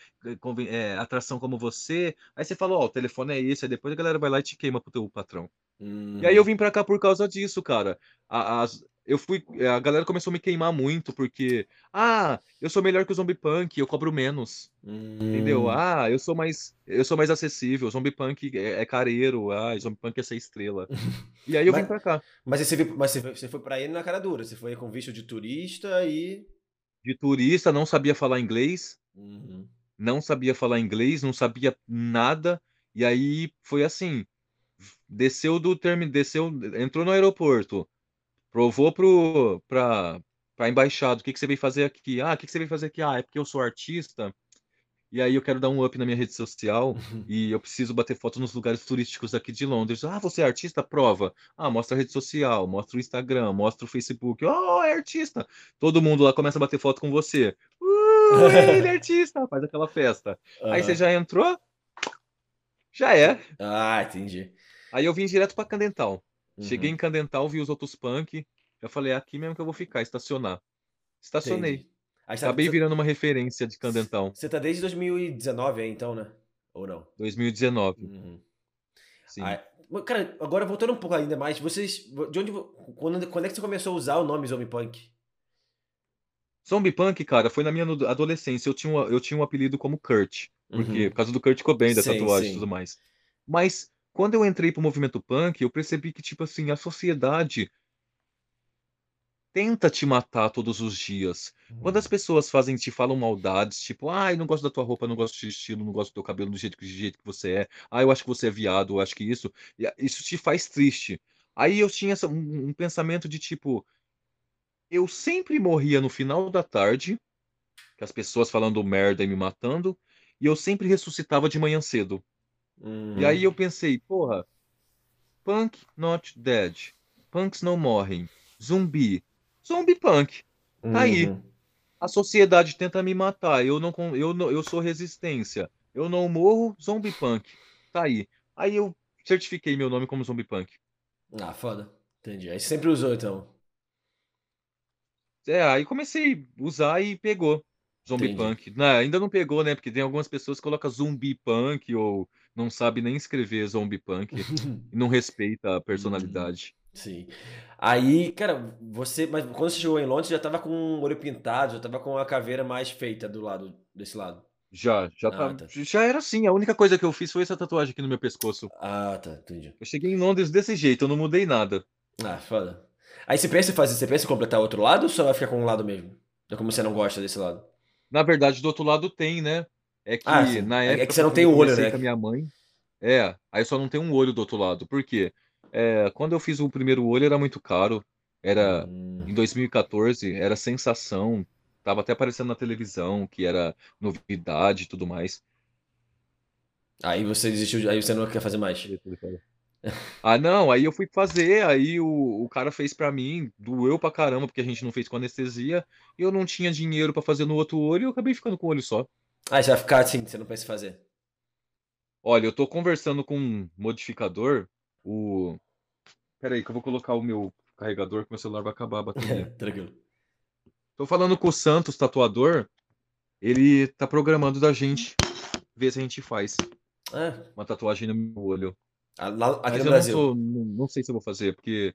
é, atração como você? Aí você fala: Ó, oh, o telefone é esse. Aí depois a galera vai lá e te queima pro teu patrão. Uhum. E aí eu uhum. vim pra cá por causa disso, cara. As, eu fui. A galera começou a me queimar muito, porque. Ah, eu sou melhor que o Zombie Punk, eu cobro menos. Hum. Entendeu? Ah, eu sou mais. Eu sou mais acessível. Zombie Punk é, é careiro. Ah, Zombie Punk é ser estrela. E aí eu mas, vim pra cá. Mas você, viu, mas você foi pra ele na cara dura. Você foi com visto de turista e. De turista, não sabia falar inglês. Uhum. Não sabia falar inglês, não sabia nada. E aí foi assim. Desceu do termo. Desceu. Entrou no aeroporto provou para a embaixada, o que, que você veio fazer aqui? Ah, o que, que você veio fazer aqui? Ah, é porque eu sou artista, e aí eu quero dar um up na minha rede social uhum. e eu preciso bater foto nos lugares turísticos aqui de Londres. Ah, você é artista? Prova. Ah, mostra a rede social, mostra o Instagram, mostra o Facebook. Oh, é artista! Todo mundo lá começa a bater foto com você. Uh, ele é artista! Faz aquela festa. Uhum. Aí você já entrou? Já é. Ah, entendi. Aí eu vim direto para Candental. Cheguei uhum. em Candental, vi os outros punk. Eu falei, é aqui mesmo que eu vou ficar, estacionar. Estacionei. Aí, Acabei tá, virando uma referência de Candental. Você tá desde 2019 aí, então, né? Ou não? 2019. Uhum. Sim. Aí, cara, agora voltando um pouco ainda mais, vocês. De onde. Quando, quando é que você começou a usar o nome Zombie Punk? Zombie Punk, cara, foi na minha adolescência. Eu tinha um, eu tinha um apelido como Kurt. Porque, uhum. Por causa do Kurt Cobain, da sim, tatuagem e tudo mais. Mas quando eu entrei pro movimento punk, eu percebi que, tipo assim, a sociedade tenta te matar todos os dias. Quando as uhum. pessoas fazem, te falam maldades, tipo, ai, não gosto da tua roupa, não gosto do seu estilo, não gosto do teu cabelo do jeito, do jeito que você é, ah, eu acho que você é viado, eu acho que isso, isso te faz triste. Aí eu tinha essa, um, um pensamento de tipo, eu sempre morria no final da tarde, com as pessoas falando merda e me matando, e eu sempre ressuscitava de manhã cedo. Uhum. E aí eu pensei, porra, punk not dead. Punks não morrem. Zumbi. Zumbi punk. Tá uhum. aí. A sociedade tenta me matar. Eu não, eu não, eu sou resistência. Eu não morro, zombie punk. Tá aí. Aí eu certifiquei meu nome como zombie punk. Ah, foda. Entendi. Aí sempre usou então. É, aí comecei a usar e pegou. Zombie Entendi. punk. Não, ainda não pegou, né? Porque tem algumas pessoas que colocam zumbi punk ou não sabe nem escrever zombie punk e não respeita a uhum. personalidade. Sim. Aí, cara, você. Mas quando você chegou em Londres, já tava com o olho pintado, já tava com a caveira mais feita do lado, desse lado. Já, já ah, tá, tá. Já era assim. A única coisa que eu fiz foi essa tatuagem aqui no meu pescoço. Ah, tá, entendi. Eu cheguei em Londres desse jeito, eu não mudei nada. Ah, foda. Aí você pensa em fazer, você pensa em completar outro lado ou só vai ficar com um lado mesmo? É como você não gosta desse lado? Na verdade, do outro lado tem, né? É que ah, na época. É que você não tem o olho, né? Com a minha mãe. É, aí só não tem um olho do outro lado. Por quê? É, quando eu fiz o primeiro olho era muito caro. Era hum. em 2014, era sensação. Tava até aparecendo na televisão que era novidade e tudo mais. Aí você desistiu, aí você não quer fazer mais. Ah, não, aí eu fui fazer, aí o, o cara fez pra mim, doeu pra caramba, porque a gente não fez com anestesia, e eu não tinha dinheiro pra fazer no outro olho, e eu acabei ficando com o olho só. Ah, você vai ficar assim, você não pensa em fazer. Olha, eu tô conversando com um modificador, o. Pera aí, que eu vou colocar o meu carregador, que meu celular vai acabar a bateria. Tranquilo. Tô falando com o Santos, tatuador, ele tá programando da gente ver se a gente faz é. uma tatuagem no meu olho. Ah, lá, aqui Mas no eu Brasil. não, tô, não, não sei se eu vou fazer, porque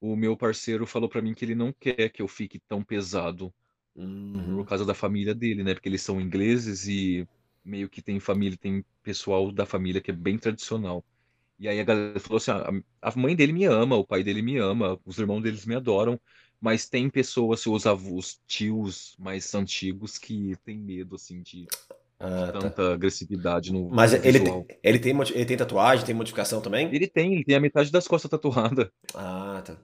o meu parceiro falou pra mim que ele não quer que eu fique tão pesado Uhum. por causa da família dele, né? Porque eles são ingleses e meio que tem família, tem pessoal da família que é bem tradicional. E aí a galera falou assim: ah, a mãe dele me ama, o pai dele me ama, os irmãos deles me adoram, mas tem pessoas, os avós, tios mais antigos que tem medo, assim, de Ah, tá. tanta agressividade no Mas no ele, tem- ele, tem, ele tem tatuagem, tem modificação também? Ele tem, ele tem a metade das costas tatuada. Ah, tá.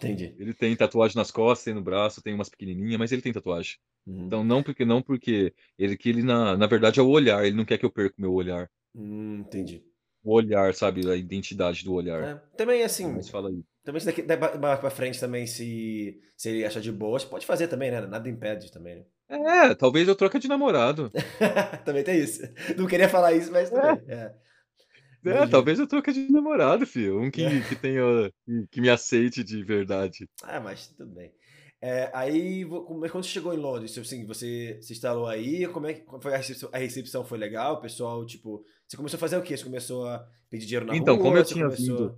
Entendi. Ele tem tatuagem nas costas, tem no braço, tem umas pequenininhas, mas ele tem tatuagem. Uhum. Então não porque não porque ele que ele na, na verdade é o olhar, ele não quer que eu perca o meu olhar. Hum, entendi. O olhar, sabe, a identidade do olhar. É, também assim, Mas fala aí. também se daqui daqui mais pra frente também, se, se ele achar de boa, você pode fazer também, né? Nada impede também, né? É, talvez eu troque de namorado. também tem isso. Não queria falar isso, mas também. É. É, Entendi. talvez eu troque de namorado, filho. Um que, que tenha que, me aceite de verdade. Ah, mas tudo bem. É, aí, é- quando você chegou em Londres, tipo assim, você se instalou aí, como é que foi a recepção? A recepção foi legal? O pessoal, tipo, você começou a fazer o quê? Você começou a pedir dinheiro na Então, rua? como eu tinha começou... vindo,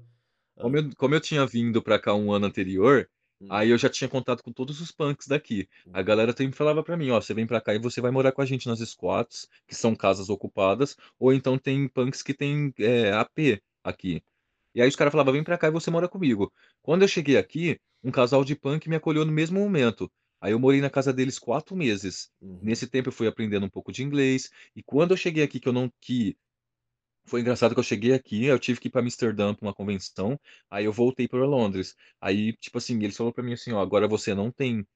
como eu, como eu tinha vindo pra cá um ano anterior, Hum. aí eu já tinha contato com todos os punks daqui. A galera sempre falava pra mim, ó, você vem pra cá e você vai morar com a gente nas squats, que são casas ocupadas, ou então tem punks que tem é, AP aqui. E aí os caras falavam, vem pra cá e você mora comigo. Quando eu cheguei aqui, um casal de punk me acolheu no mesmo momento. Aí eu morei na casa deles quatro meses. Uhum. Nesse tempo eu fui aprendendo um pouco de inglês. E quando eu cheguei aqui, que eu não que foi engraçado que eu cheguei aqui, eu tive que ir para Amsterdã para uma convenção, aí eu voltei para Londres. Aí, tipo assim, eles falaram para mim assim, ó, agora você não tem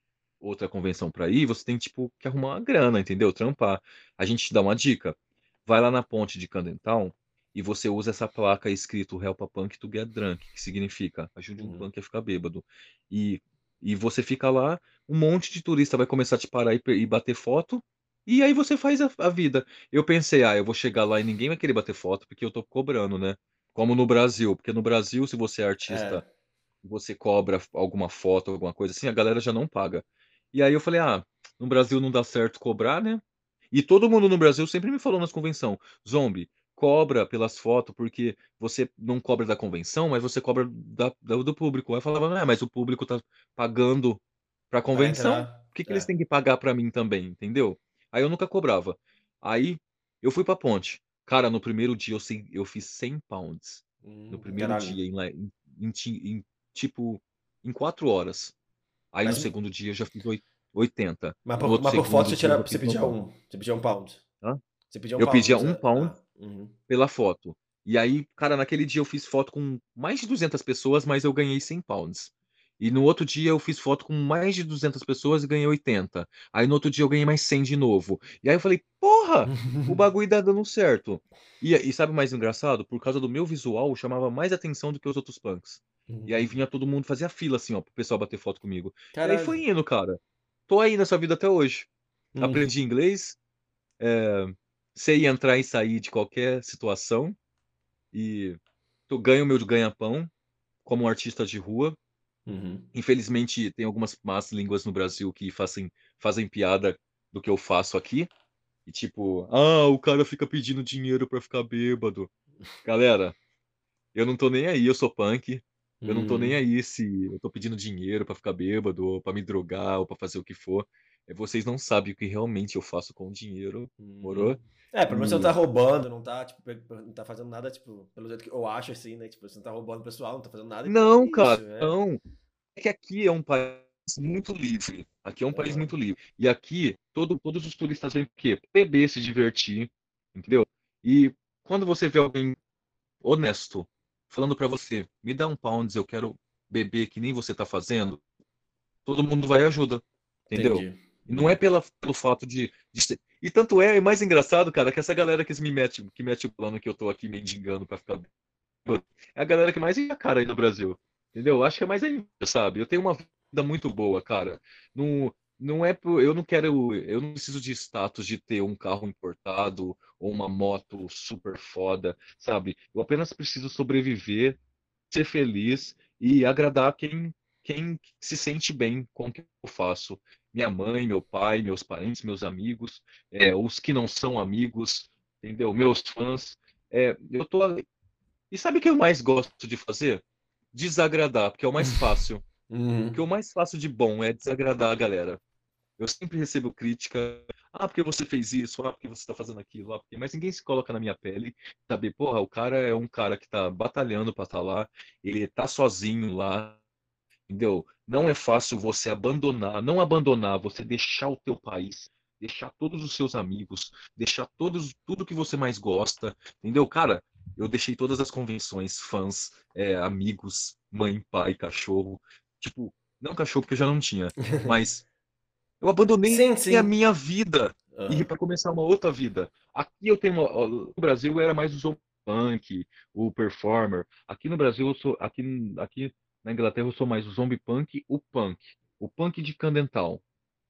outra convenção para ir, você tem tipo que arrumar uma grana, entendeu? Trampar. A gente te dá uma dica. Vai lá na ponte de Camden Town e você usa essa placa escrito Help a Punk to Get Drunk, que significa ajude um Uhum. punk a ficar bêbado. E e você fica lá, um monte de turista vai começar a te parar e, pe- e bater foto, e aí você faz a, a vida. Eu pensei, ah, eu vou chegar lá e ninguém vai querer bater foto porque eu tô cobrando, né? Como no Brasil, porque no Brasil, se você é artista, É. você cobra alguma foto, alguma coisa assim, a galera já não paga. E aí eu falei, ah, no Brasil não dá certo cobrar, né? E todo mundo no Brasil sempre me falou nas convenção, Zombie, cobra pelas fotos porque você não cobra da convenção, mas você cobra da- da- do público. Aí eu falava, não, mas o público tá pagando pra Pra convenção, entrar. por que, que eles É. têm que pagar pra mim também, entendeu? Aí eu nunca cobrava. Aí eu fui pra ponte. Cara, no primeiro dia eu, sei- eu fiz 100 pounds. No Hum, primeiro caralho. dia, em, lá- em- em ti- em, tipo, em quatro horas. Aí Mas, no segundo dia eu já fiz oi- 80. mas, No por, outro mas por segundo foto você, dia eu tira, já você fiz pedia 90. um. Você pedia um pound. Hã? Você pedia um Eu pound, pedia você... um pound Ah, uhum. pela foto. E aí, cara, naquele dia eu fiz foto com mais de 200 pessoas, mas eu ganhei 100 pounds. E no outro dia eu fiz foto com mais de 200 pessoas e ganhei 80. Aí no outro dia eu ganhei mais 100 de novo. E aí eu falei, porra, o bagulho tá dando certo. E, e sabe o mais engraçado? Por causa do meu visual, eu chamava mais atenção do que os outros punks. E aí Uhum. vinha todo mundo, fazia fila assim, ó, pro pessoal bater foto comigo. E aí Caralho. foi indo, cara. Tô aí nessa vida até hoje. Hum. Aprendi inglês, é, sei entrar e sair de qualquer situação e tô, ganho meu ganha-pão como um artista de rua. Uhum. Infelizmente, tem algumas más línguas no Brasil que fazem, fazem piada do que eu faço aqui. E tipo, ah, o cara fica pedindo dinheiro pra ficar bêbado. Galera, eu não tô nem aí, eu sou punk. Eu não tô nem Uhum. aí se eu tô pedindo dinheiro pra ficar bêbado, ou pra me drogar, ou pra fazer o que for. É, Vocês não sabem o que realmente eu faço com o dinheiro, morou? Uhum. É, pelo menos você não tá roubando, não tá, tipo, não tá fazendo nada, tipo, pelo jeito que eu acho assim, né? Tipo, você não tá roubando o pessoal, não tá fazendo nada, então é não, isso, cara, é. não. É que aqui é um país muito livre. Aqui é um país muito livre. E aqui, todo, todos os turistas vêm o quê? Beber, se divertir, entendeu? E quando você vê alguém honesto, falando para você, me dá um pounds, eu quero beber que nem você tá fazendo, todo mundo vai e ajuda. Entendeu? Entendi. E não é pela, pelo fato de, de ser... E tanto é, é mais engraçado, cara, que essa galera que me mete, que mete o plano que eu tô aqui mendigando pra ficar. É a galera que mais a cara aí no Brasil. Entendeu? Acho que é mais aí, sabe? Eu tenho uma vida muito boa, cara. Não, não é eu não quero, eu não preciso de status de ter um carro importado ou uma moto super foda, sabe? Eu apenas preciso sobreviver, ser feliz e agradar quem quem se sente bem com o que eu faço. Minha mãe, meu pai, meus parentes, meus amigos, é, os que não são amigos, entendeu? Meus fãs. É, eu tô e sabe o que eu mais gosto de fazer? Desagradar, porque é o mais fácil. Uhum. O que eu mais faço de bom é desagradar a galera. Eu sempre recebo crítica. Ah, porque você fez isso? Ah, porque você está fazendo aquilo? Ah, porque... Mas ninguém se coloca na minha pele. Sabe, porra, o cara é um cara que está batalhando para estar tá lá. Ele está sozinho lá. Entendeu? Não é fácil você abandonar, não abandonar, você deixar o teu país, deixar todos os seus amigos, deixar todos, tudo que você mais gosta, entendeu? Cara, eu deixei todas as convenções, fãs, é, amigos, mãe, pai, cachorro. Tipo, não cachorro porque eu já não tinha, mas eu abandonei sim, sim. a minha vida uhum. e para começar uma outra vida. Aqui eu tenho uma, no Brasil era mais o punk, o performer. Aqui no Brasil eu sou aqui aqui na Inglaterra eu sou mais o zombie punk, o punk, o punk de Candental.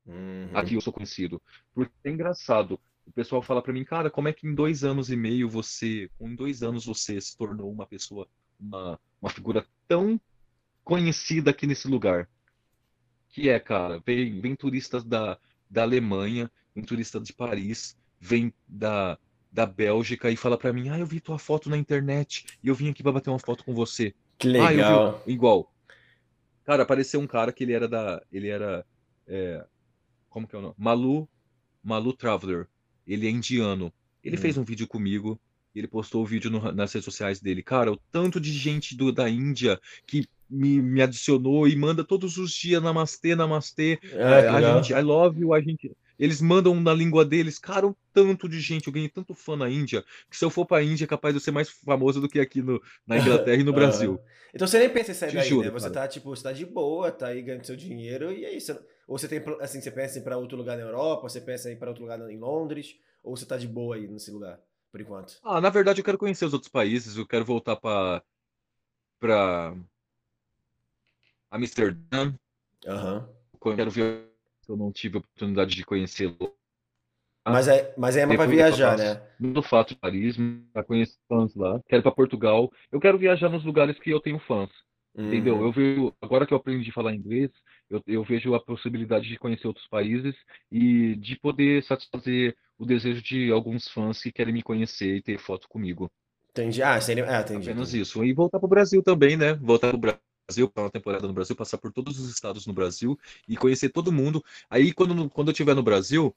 Uhum. Aqui eu sou conhecido. Porque é engraçado. O pessoal fala para mim, cara, como é que em dois anos e meio você, com dois anos você se tornou uma pessoa, uma, uma figura tão conhecida aqui nesse lugar? Que é, cara, vem, vem turistas da, da Alemanha, vem turistas de Paris, vem da, da Bélgica e fala para mim, ah, eu vi tua foto na internet e eu vim aqui para bater uma foto com você. Que legal. Ah, vi, igual. Cara, apareceu um cara que ele era da, ele era, é, como que é o nome? Malu, Malu Traveler. Ele é indiano. Ele hum. fez um vídeo comigo. Ele postou o vídeo no, nas redes sociais dele. Cara, o tanto de gente do, da Índia que me, me adicionou e manda todos os dias namastê, namastê. É, a gente, I love you, a gente. Eles mandam na língua deles, cara, um tanto de gente, eu ganhei tanto fã na Índia, que se eu for pra Índia é capaz de eu ser mais famoso do que aqui no, na Inglaterra e no Brasil. Então você nem pensa em sair daí, juro, né? Você cara. tá, tipo, você tá de boa, tá aí ganhando seu dinheiro e é isso. Ou você tem, assim, você pensa em ir pra outro lugar na Europa, você pensa em ir pra outro lugar em Londres, ou você tá de boa aí nesse lugar, por enquanto? Ah, na verdade eu quero conhecer os outros países, eu quero voltar pra, pra Amsterdã. Aham. Uhum. Eu quero ver se eu não tive a oportunidade de conhecê-lo. Mas é, mas é para viajar, né? No fato de Paris, para conhecer fãs lá. Quero para Portugal. Eu quero viajar nos lugares que eu tenho fãs. Uhum. Entendeu? Eu vejo, agora que eu aprendi a falar inglês, eu, eu vejo a possibilidade de conhecer outros países e de poder satisfazer o desejo de alguns fãs que querem me conhecer e ter foto comigo. Entendi. Ah, seria... ah entendi. Apenas entendi. isso. E voltar para o Brasil também, né? Voltar para o Brasil Brasil, para uma temporada no Brasil, passar por todos os estados no Brasil e conhecer todo mundo. Aí, quando, quando eu estiver no Brasil,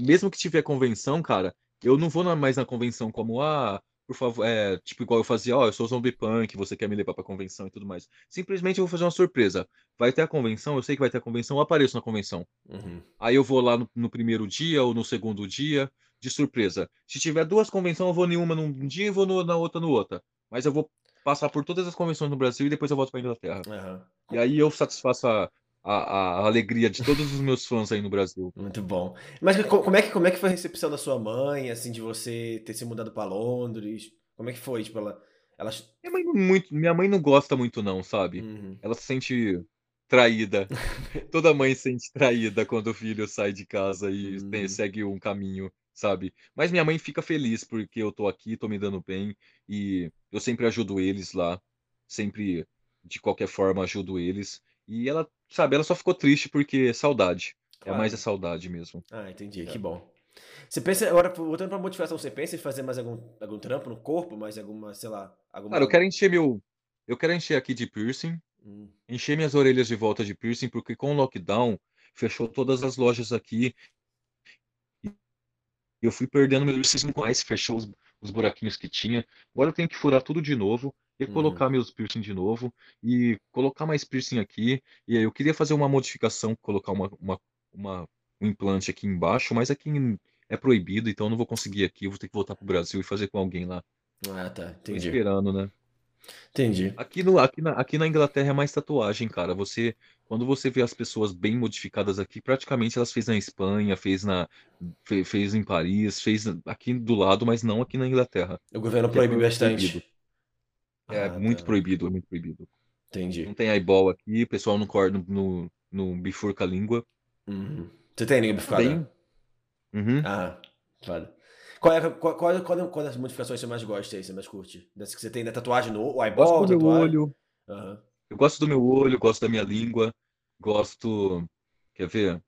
mesmo que tiver convenção, cara, eu não vou mais na convenção como, ah, por favor, é, tipo, igual eu fazia, ó, oh, eu sou zombie punk, você quer me levar pra convenção e tudo mais. Simplesmente eu vou fazer uma surpresa. Vai ter a convenção, eu sei que vai ter a convenção, eu apareço na convenção. Uhum. Aí eu vou lá no, no, primeiro dia ou no segundo dia, de surpresa. Se tiver duas convenções, eu vou nenhuma num dia e vou no, na outra no outra. Mas eu vou passar por todas as convenções no Brasil e depois eu volto para Inglaterra. Uhum. E aí eu satisfaço a, a, a, alegria de todos os meus fãs aí no Brasil. Muito bom. Mas como é que, como é que foi a recepção da sua mãe, assim, de você ter se mudado para Londres? Como é que foi? Tipo, ela, ela... Minha, mãe muito, minha mãe não gosta muito não, sabe? Uhum. Ela se sente traída. Toda mãe se sente traída quando o filho sai de casa e uhum. segue um caminho sabe? Mas minha mãe fica feliz porque eu tô aqui, tô me dando bem e eu sempre ajudo eles lá, sempre de qualquer forma ajudo eles. E ela, sabe, ela só ficou triste porque é saudade. Claro. É mais a saudade mesmo. Ah, entendi, é. que bom. Você pensa, agora, voltando pra motivação, você pensa em fazer mais algum, algum trampo no corpo, mais alguma, sei lá, alguma... Cara, eu quero encher meu... Eu quero encher aqui de piercing, hum. encher minhas orelhas de volta de piercing, porque com o lockdown fechou todas as lojas aqui eu fui perdendo meu piercing mais, fechou os, os, buraquinhos que tinha. Agora eu tenho que furar tudo de novo, e uhum. colocar meus piercing de novo, e colocar mais piercing aqui. E aí eu queria fazer uma modificação, colocar uma, uma, uma um implante aqui embaixo, mas aqui é proibido, então eu não vou conseguir aqui. Eu vou ter que voltar pro Brasil e fazer com alguém lá. Ah, tá. Entendi. Tô esperando, né? Entendi. Aqui, no, aqui, na, aqui na Inglaterra é mais tatuagem, cara. Você, quando você vê as pessoas bem modificadas aqui, praticamente elas fez na Espanha, fez na, fez, fez em Paris, fez aqui do lado, mas não aqui na Inglaterra. O governo Aqui é proíbe bastante. proibido. É Ah, muito tá. proibido, é muito proibido. Entendi. Não tem eyeball aqui, o pessoal não corta no, no, no bifurca a língua. Uhum. Você tem língua bifurcada? Bem. Uhum. Ah, foda. Qual é, qual, qual, qual, qual das modificações você mais gosta aí, você mais curte? Das que você tem da tatuagem no o Gosto eyeball, do meu tatuagem? olho, Aham. eu gosto do meu olho, gosto da minha língua, gosto. Quer ver?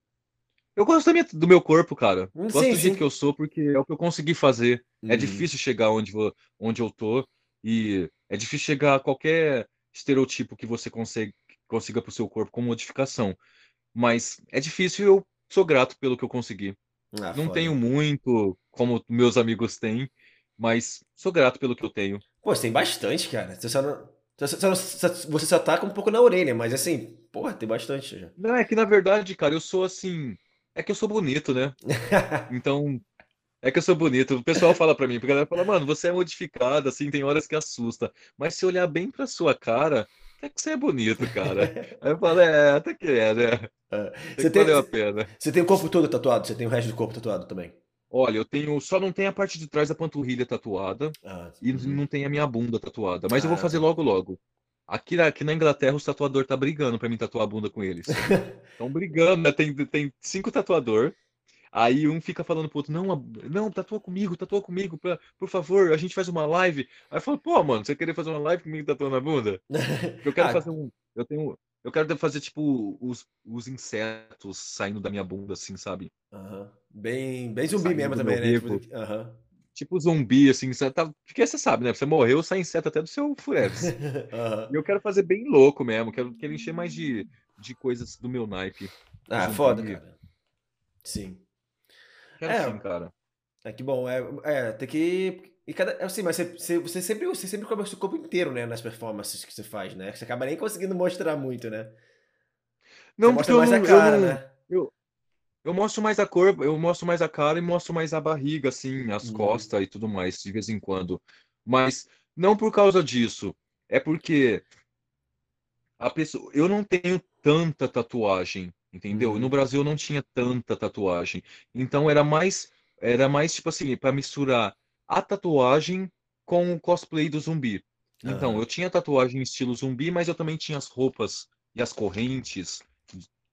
Eu gosto da minha- do meu corpo, cara. Hum, Gosto sim, do jeito sim. que eu sou, porque é o que eu consegui fazer. É Uhum. difícil chegar onde, onde eu tô, e é difícil chegar a qualquer estereotipo que você consegue, consiga pro seu corpo com modificação. Mas é difícil e eu sou grato pelo que eu consegui. Ah, Não foda. tenho muito, como meus amigos têm, mas sou grato pelo que eu tenho. Pô, você tem bastante, cara. Você só não, você só, você só tá um pouco na orelha, mas assim, porra, tem bastante já. Não, é que na verdade, cara, eu sou assim. É que eu sou bonito, né? Então, é que eu sou bonito. O pessoal fala pra mim, porque a galera fala, mano, você é modificado, assim, tem horas que assusta. Mas se olhar bem pra sua cara, até que você é bonito, cara. Aí eu falo, é, até que é, né? Ah, Até Você tem, valeu a pena. você tem o corpo todo tatuado? Você tem o resto do corpo tatuado também? Olha, eu tenho. Só não tem a parte de trás da panturrilha tatuada Ah, e uhum. não tem a minha bunda tatuada. Mas eu vou Ah, fazer logo, logo. Aqui, na- aqui na Inglaterra, os tatuadores tá brigando pra mim tatuar a bunda com eles. Estão brigando, né? Tem, tem cinco tatuador. Aí um fica falando pro outro, não, não, tatua comigo, tatua comigo, pra- por favor, a gente faz uma live. Aí eu falo, pô, mano, você querer fazer uma live comigo tatuando a bunda? Eu quero Ah, fazer um. Eu tenho. Eu quero fazer, tipo, os, os insetos saindo da minha bunda, assim, sabe? aham. Bem, bem zumbi Saindo mesmo também, né? Tipo, aham. Tipo zumbi, assim, tá... porque você sabe, né? Você morreu, sai inseto até do seu furex. Aham. E eu quero fazer bem louco mesmo, quero, quero encher mais de, de coisas do meu naipe. Ah, foda, cara. Sim. Quero É. sim, cara. É que bom, é, é tem que. E cada, é assim, mas você, você, sempre, você sempre cobre o seu corpo inteiro, né? Nas performances que você faz, né? Você acaba nem conseguindo mostrar muito, né? Não, você porque mostra eu mais não, a eu cara, não- né? Eu mostro mais a cor, eu mostro mais a cara e mostro mais a barriga, assim, as Uhum. costas e tudo mais, de vez em quando. Mas não por causa disso. É porque a pessoa, eu não tenho tanta tatuagem, entendeu? Uhum. No Brasil eu não tinha tanta tatuagem. Então era mais, era mais tipo assim, para misturar a tatuagem com o cosplay do zumbi. Então, eu tinha tatuagem estilo zumbi, mas eu também tinha as roupas e as correntes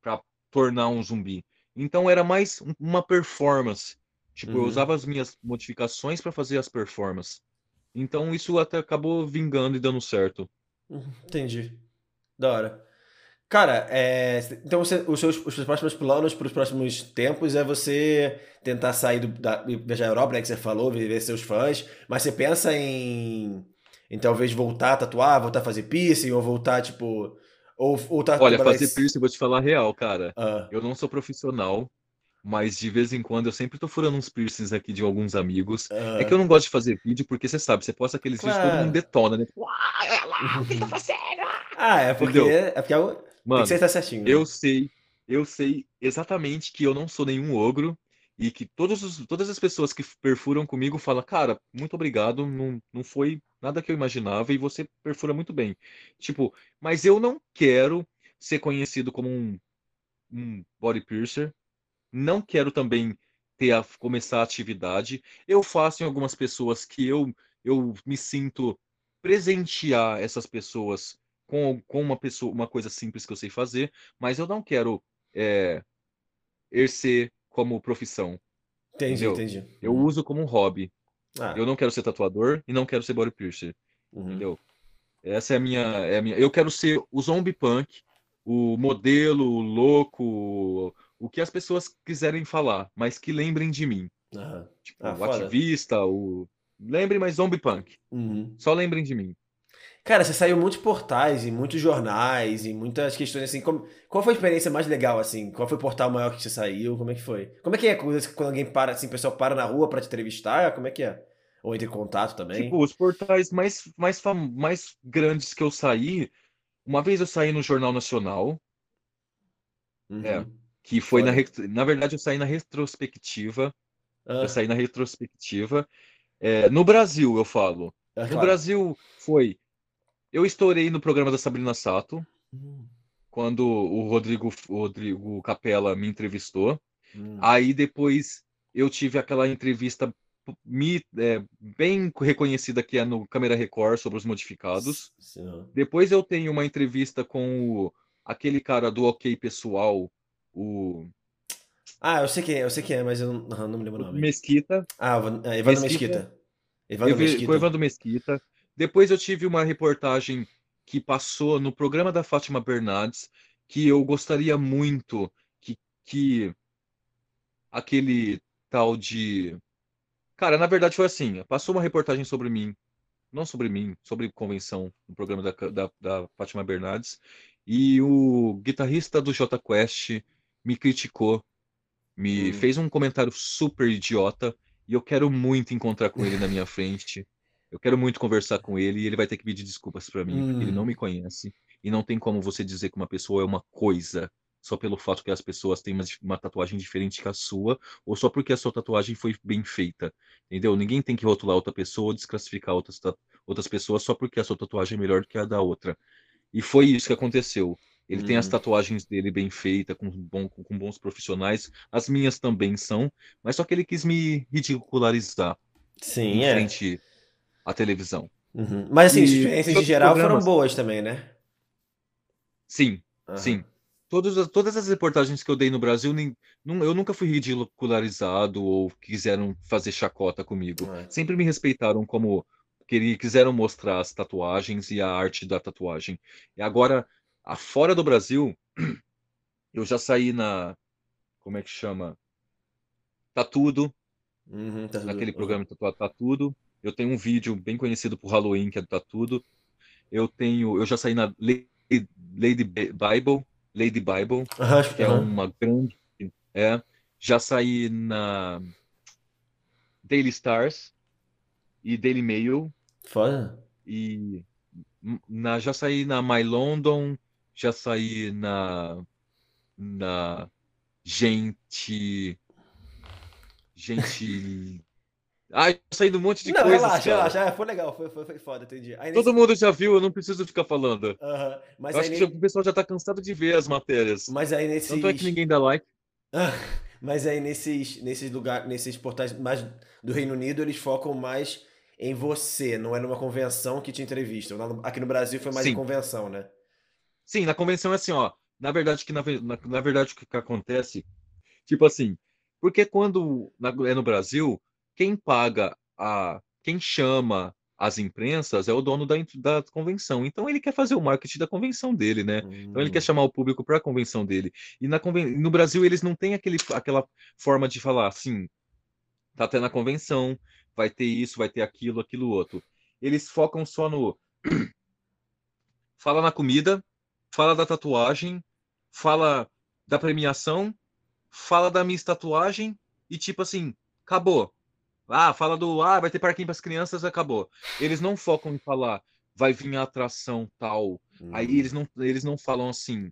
para tornar um zumbi. Então era mais um- uma performance. Tipo, eu Uhum. usava as minhas modificações para fazer as performances. Então isso até acabou vingando e dando certo. Uhum, Entendi. Da hora. Cara, é, então você- os, seus, os próximos planos para os próximos tempos é você tentar sair do, da, viajar à Europa, né, que você falou, viver seus fãs, mas você pensa em, em talvez voltar a tatuar, voltar a fazer piercing, ou voltar, tipo, ou, ou tá Olha, fazer em- piercing, vou te falar a real, cara. Ah, Eu não sou profissional, mas de vez em quando eu sempre tô furando uns piercings aqui de alguns amigos. É que eu não gosto de fazer vídeo, porque você sabe, você posta aqueles vídeos, todo Claro. mundo detona, né? Ah, olha lá, o que tá fazendo? Ah, é porque, Entendeu? é porque é Mano, ser tá certinho, né? Eu sei, eu sei exatamente que eu não sou nenhum ogro e que todos os- todas as pessoas que perfuram comigo falam, cara, muito obrigado, não, não foi nada que eu imaginava e você perfura muito bem. Tipo, mas eu não quero ser conhecido como um, um body piercer, não quero também ter a, começar a atividade. Eu faço em algumas pessoas que eu, eu me sinto presentear essas pessoas com, com uma pessoa, uma coisa simples que eu sei fazer, mas eu não quero é, exercer como profissão, Entendi, entendeu? entendi. Eu Uhum. uso como um hobby. Ah, Eu não quero ser tatuador e não quero ser body piercer, uhum. entendeu? Essa é a minha, é a minha. Eu quero ser o zombie punk, o modelo, o louco, o que as pessoas quiserem falar, mas que lembrem de mim. Aham. Tipo, Ah, o foda. ativista, o. Lembrem, mas zombie punk. Uhum. Só lembrem de mim. Cara, você saiu muitos portais, em muitos jornais, em muitas questões assim. como- Qual foi a experiência mais legal, assim? Qual foi o portal maior que você saiu? Como é que foi? Como é que é quando quando alguém para, assim, o pessoal para na rua pra te entrevistar? Como é que é? Ou entra em contato também? Tipo, os portais mais, mais, mais grandes que eu saí. Uma vez eu saí no Jornal Nacional, é, Uhum. que foi na. Na verdade, eu saí na retrospectiva. Ah, Eu saí na retrospectiva. É, no Brasil, eu falo. é No claro. Brasil foi Eu estourei no programa da Sabrina Sato, hum. quando o Rodrigo, o Rodrigo Capella me entrevistou. Hum. Aí depois eu tive aquela entrevista me, é, bem reconhecida que é no Câmera Record sobre os modificados. Sim. Depois eu tenho uma entrevista com o, aquele cara do OK Pessoal, o. Ah, eu sei quem é, eu sei quem é, mas eu não, não me lembro o nome. Mesquita. Ah, é, Evandro Mesquita. Evandro Mesquita. Com Evandro Mesquita. Depois eu tive uma reportagem que passou no programa da Fátima Bernardes, que eu gostaria muito que, que aquele tal de Cara, na verdade foi assim: passou uma reportagem sobre mim, não sobre mim, sobre convenção, no programa da, da, da Fátima Bernardes, e o guitarrista do J Quest me criticou, me hum. fez um comentário super idiota, e eu quero muito encontrar com ele na minha frente. Eu quero muito conversar com ele e ele vai ter que pedir desculpas para mim, hum. porque ele não hum. me conhece. E não tem como você dizer que uma pessoa é uma coisa só pelo fato que as pessoas têm uma, uma, tatuagem diferente que a sua, ou só porque a sua tatuagem foi bem feita. Entendeu? Ninguém tem que rotular outra pessoa ou desclassificar outras, outras pessoas só porque a sua tatuagem é melhor do que a da outra. E foi isso que aconteceu. Ele hum. tem as hum. tatuagens dele bem feitas, com, bom, com bons profissionais. As minhas também são, mas só que ele quis me ridicularizar Sim, em é. frente à televisão. Uhum. Mas assim, as experiências de geral foram boas também, né? Sim, uhum. sim. Todas, todas as reportagens que eu dei no Brasil, nem, não, eu nunca fui ridicularizado ou quiseram fazer chacota comigo. É. Sempre me respeitaram como quiseram mostrar as tatuagens e a arte da tatuagem. E agora, fora do Brasil, eu já saí na. Como é que chama? Tá tudo. Uhum, tá naquele programa uhum. Tá Tudo. Eu tenho um vídeo bem conhecido por Halloween, que é do Tá Tudo. Eu tenho. Eu já saí na Lady Bible Lady Bible, uhum, que é uma grande. É, já saí na Daily Stars e Daily Mail. Foda. E na, já saí na My London, já saí na. na Gente. Gente. Ai, eu saí de um monte de não, coisas. Relaxa, cara. relaxa. É, foi legal, foi, foi, foi foda, entendi. Aí, Todo mundo já viu, eu não preciso ficar falando. Mas acho que o pessoal já tá cansado de ver as matérias. Mas aí nesses. Tanto é que ninguém dá like. Mas aí nesses, nesses lugares, nesses portais mais do Reino Unido, eles focam mais em você, não é numa convenção que te entrevistam. Aqui no Brasil foi mais Sim. em convenção, né? Sim, na convenção é assim, ó. Na verdade, que na, na, na verdade, o que, que acontece, tipo assim, porque quando na, é no Brasil, quem paga a. Quem chama as imprensas é o dono da, da convenção. Então ele quer fazer o marketing da convenção dele, né? Hum. Então ele quer hum. chamar o público para a convenção dele. E na conven... no Brasil eles não têm aquele, aquela forma de falar assim, tá até na convenção, vai ter isso, vai ter aquilo, aquilo outro. Eles focam só no fala na comida, fala da tatuagem, fala da premiação, fala da minha tatuagem e tipo assim, acabou. Ah, fala do. Ah, vai ter parquinho para as crianças, acabou. Eles não focam em falar, vai vir a atração tal. Hum. Aí eles não, eles não falam assim.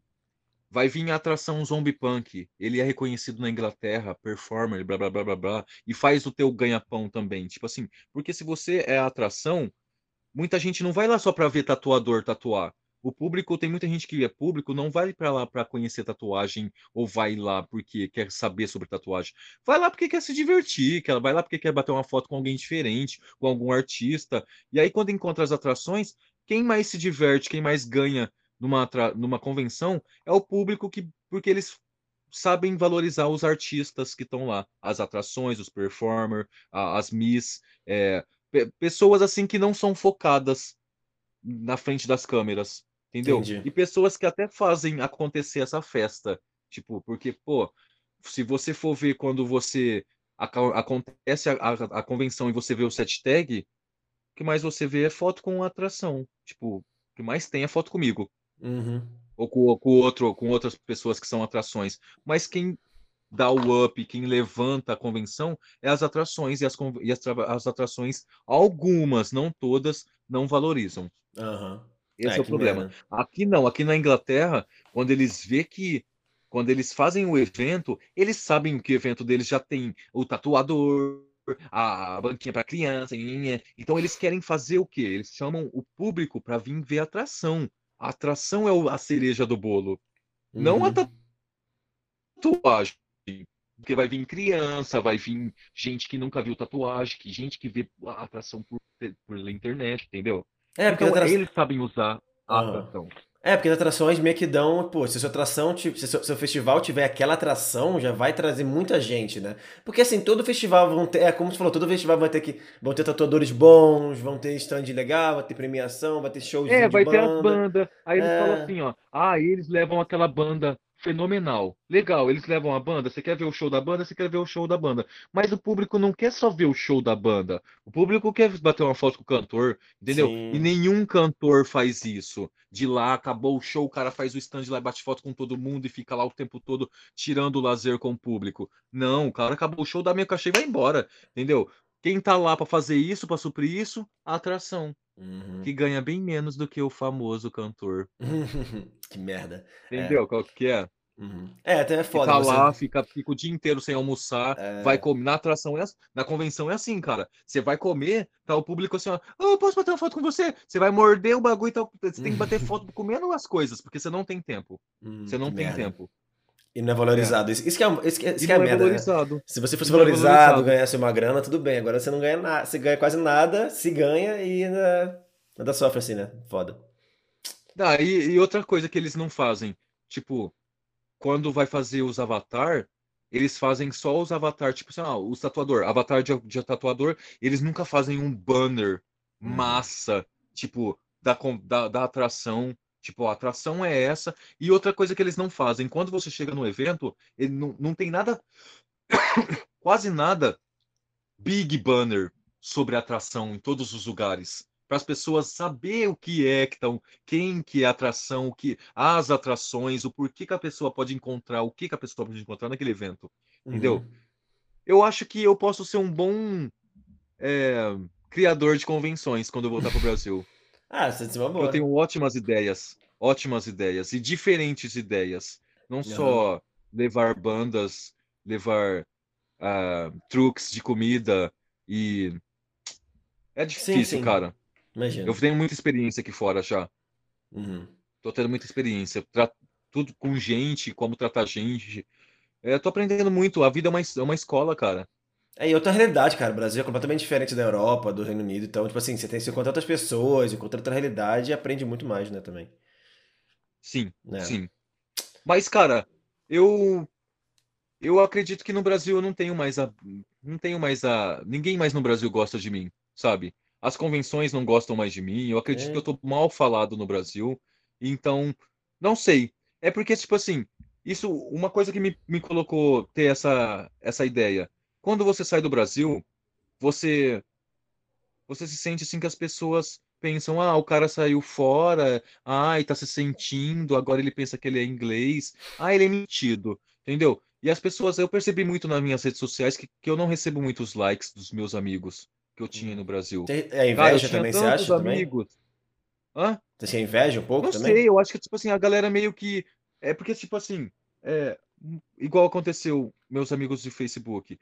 Vai vir a atração Zombie Punk. Ele é reconhecido na Inglaterra, performer, blá blá blá blá blá. E faz o teu ganha-pão também. Tipo assim, porque se você é a atração, muita gente não vai lá só para ver tatuador tatuar. O público, tem muita gente que é público, não vai para lá para conhecer tatuagem ou vai lá porque quer saber sobre tatuagem. Vai lá porque quer se divertir, vai lá porque quer bater uma foto com alguém diferente, com algum artista. E aí, quando encontra as atrações, quem mais se diverte, quem mais ganha numa, numa convenção é o público que, porque eles sabem valorizar os artistas que estão lá, as atrações, os performers, as miss, é, pessoas assim que não são focadas na frente das câmeras. Entendeu? Entendi. E pessoas que até fazem acontecer essa festa. Tipo, porque, pô, se você for ver quando você acontece a, a, a, convenção e você vê o set tag, o que mais você vê é foto com atração. Tipo, o que mais tem é foto comigo. Uhum. Ou com, com, outro, com outras pessoas que são atrações. Mas quem dá o up, quem levanta a convenção é as atrações, e as, e as, as atrações, algumas, não todas, não valorizam. Uhum. Esse é, é o problema. Aqui não, aqui na Inglaterra, quando eles vê que quando eles fazem o evento, eles sabem que o evento deles já tem o tatuador, a banquinha para criança. Então eles querem fazer o quê? Eles chamam o público para vir ver a atração. A atração é a cereja do bolo, uhum. não a uhum. tatuagem. Porque vai vir criança, vai vir gente que nunca viu tatuagem, que gente que vê a atração por, por internet, entendeu? É, porque então, eles sabem usar a uhum. atração. É, porque as atrações meio que dão, pô, se a sua atração, se o seu festival tiver aquela atração, já vai trazer muita gente, né? Porque assim, todo festival vão ter, é como você falou, todo festival vai ter que, vão ter tatuadores bons, vão ter stand legal, vai ter premiação, vai ter shows É, vai banda. ter as bandas. Aí eles é... falam assim, ó, ah, eles levam aquela banda fenomenal. Legal, eles levam a banda. Você quer ver o show da banda? Você quer ver o show da banda. Mas o público não quer só ver o show da banda. O público quer bater uma foto com o cantor, entendeu? Sim. E nenhum cantor faz isso. De lá, acabou o show, o cara faz o stand lá e bate foto com todo mundo e fica lá o tempo todo tirando o lazer com o público. Não, o cara acabou o show, dá meio cachê e vai embora, entendeu? Quem tá lá para fazer isso, para suprir isso? A atração. Uhum. Que ganha bem menos do que o famoso cantor. que merda. Entendeu é. qual que é? Uhum. É, até é foda. Fica você... lá, fica, fica o dia inteiro sem almoçar, é... vai comer. Na atração, é, na convenção é assim, cara. Você vai comer, tá o público assim, ó, oh, posso bater uma foto com você? Você vai morder o bagulho, tá, você tem que bater foto comendo as coisas, porque você não tem tempo. Hum, você não tem merda. tempo. E não é valorizado. É. Isso, isso que é, isso que, é, isso que é a é merda. Né? Se você fosse valorizado, é valorizado, ganhasse uma grana, tudo bem. Agora você não ganha nada. Você ganha quase nada, se ganha e ainda, ainda sofre assim, né? Foda. Ah, e, e outra coisa que eles não fazem, tipo, quando vai fazer os avatar, eles fazem só os avatar, tipo assim, ah, os tatuador, avatar de, de tatuador, eles nunca fazem um banner hum. massa, tipo, da, da, da atração Tipo, a atração é essa. E outra coisa que eles não fazem, quando você chega no evento, ele não, não tem nada, quase nada, big banner sobre a atração em todos os lugares. Para as pessoas saber o que é que estão, quem que é a atração, o que, as atrações, o porquê que a pessoa pode encontrar, o que, que a pessoa pode encontrar naquele evento. Entendeu? Uhum. Eu acho que eu posso ser um bom é, criador de convenções quando eu voltar para o Brasil. Ah, você. Eu tenho ótimas ideias, ótimas ideias e diferentes ideias. Não só levar bandas, levar uh, truques de comida e é difícil, sim, sim. cara. Imagina. Eu tenho muita experiência aqui fora já. Uhum. Tô tendo muita experiência. Tra... Tudo com gente, como tratar gente. É, tô aprendendo muito. A vida é uma, é uma escola, cara. É, e outra realidade, cara. O Brasil é completamente diferente da Europa, do Reino Unido. Então, tipo assim, você tem que encontrar outras pessoas, encontra outra realidade e aprende muito mais, né, também. Sim, é. sim. Mas, cara, eu eu acredito que no Brasil eu não tenho mais a não tenho mais a ninguém mais no Brasil gosta de mim, sabe? As convenções não gostam mais de mim. Eu acredito é. que eu tô mal falado no Brasil. Então, não sei. É porque tipo assim, isso uma coisa que me, me colocou ter essa essa ideia quando você sai do Brasil, você você se sente assim que as pessoas pensam, ah, o cara saiu fora, ai, tá se sentindo, agora ele pensa que ele é inglês, ah, ele é mentido, entendeu? E as pessoas, eu percebi muito nas minhas redes sociais que, que eu não recebo muitos likes dos meus amigos que eu tinha no Brasil. É inveja cara, também, você acha amigos. também? Hã? Você tinha inveja um pouco não também? Não sei, eu acho que, tipo assim, a galera meio que... É porque, tipo assim, é, igual aconteceu meus amigos de Facebook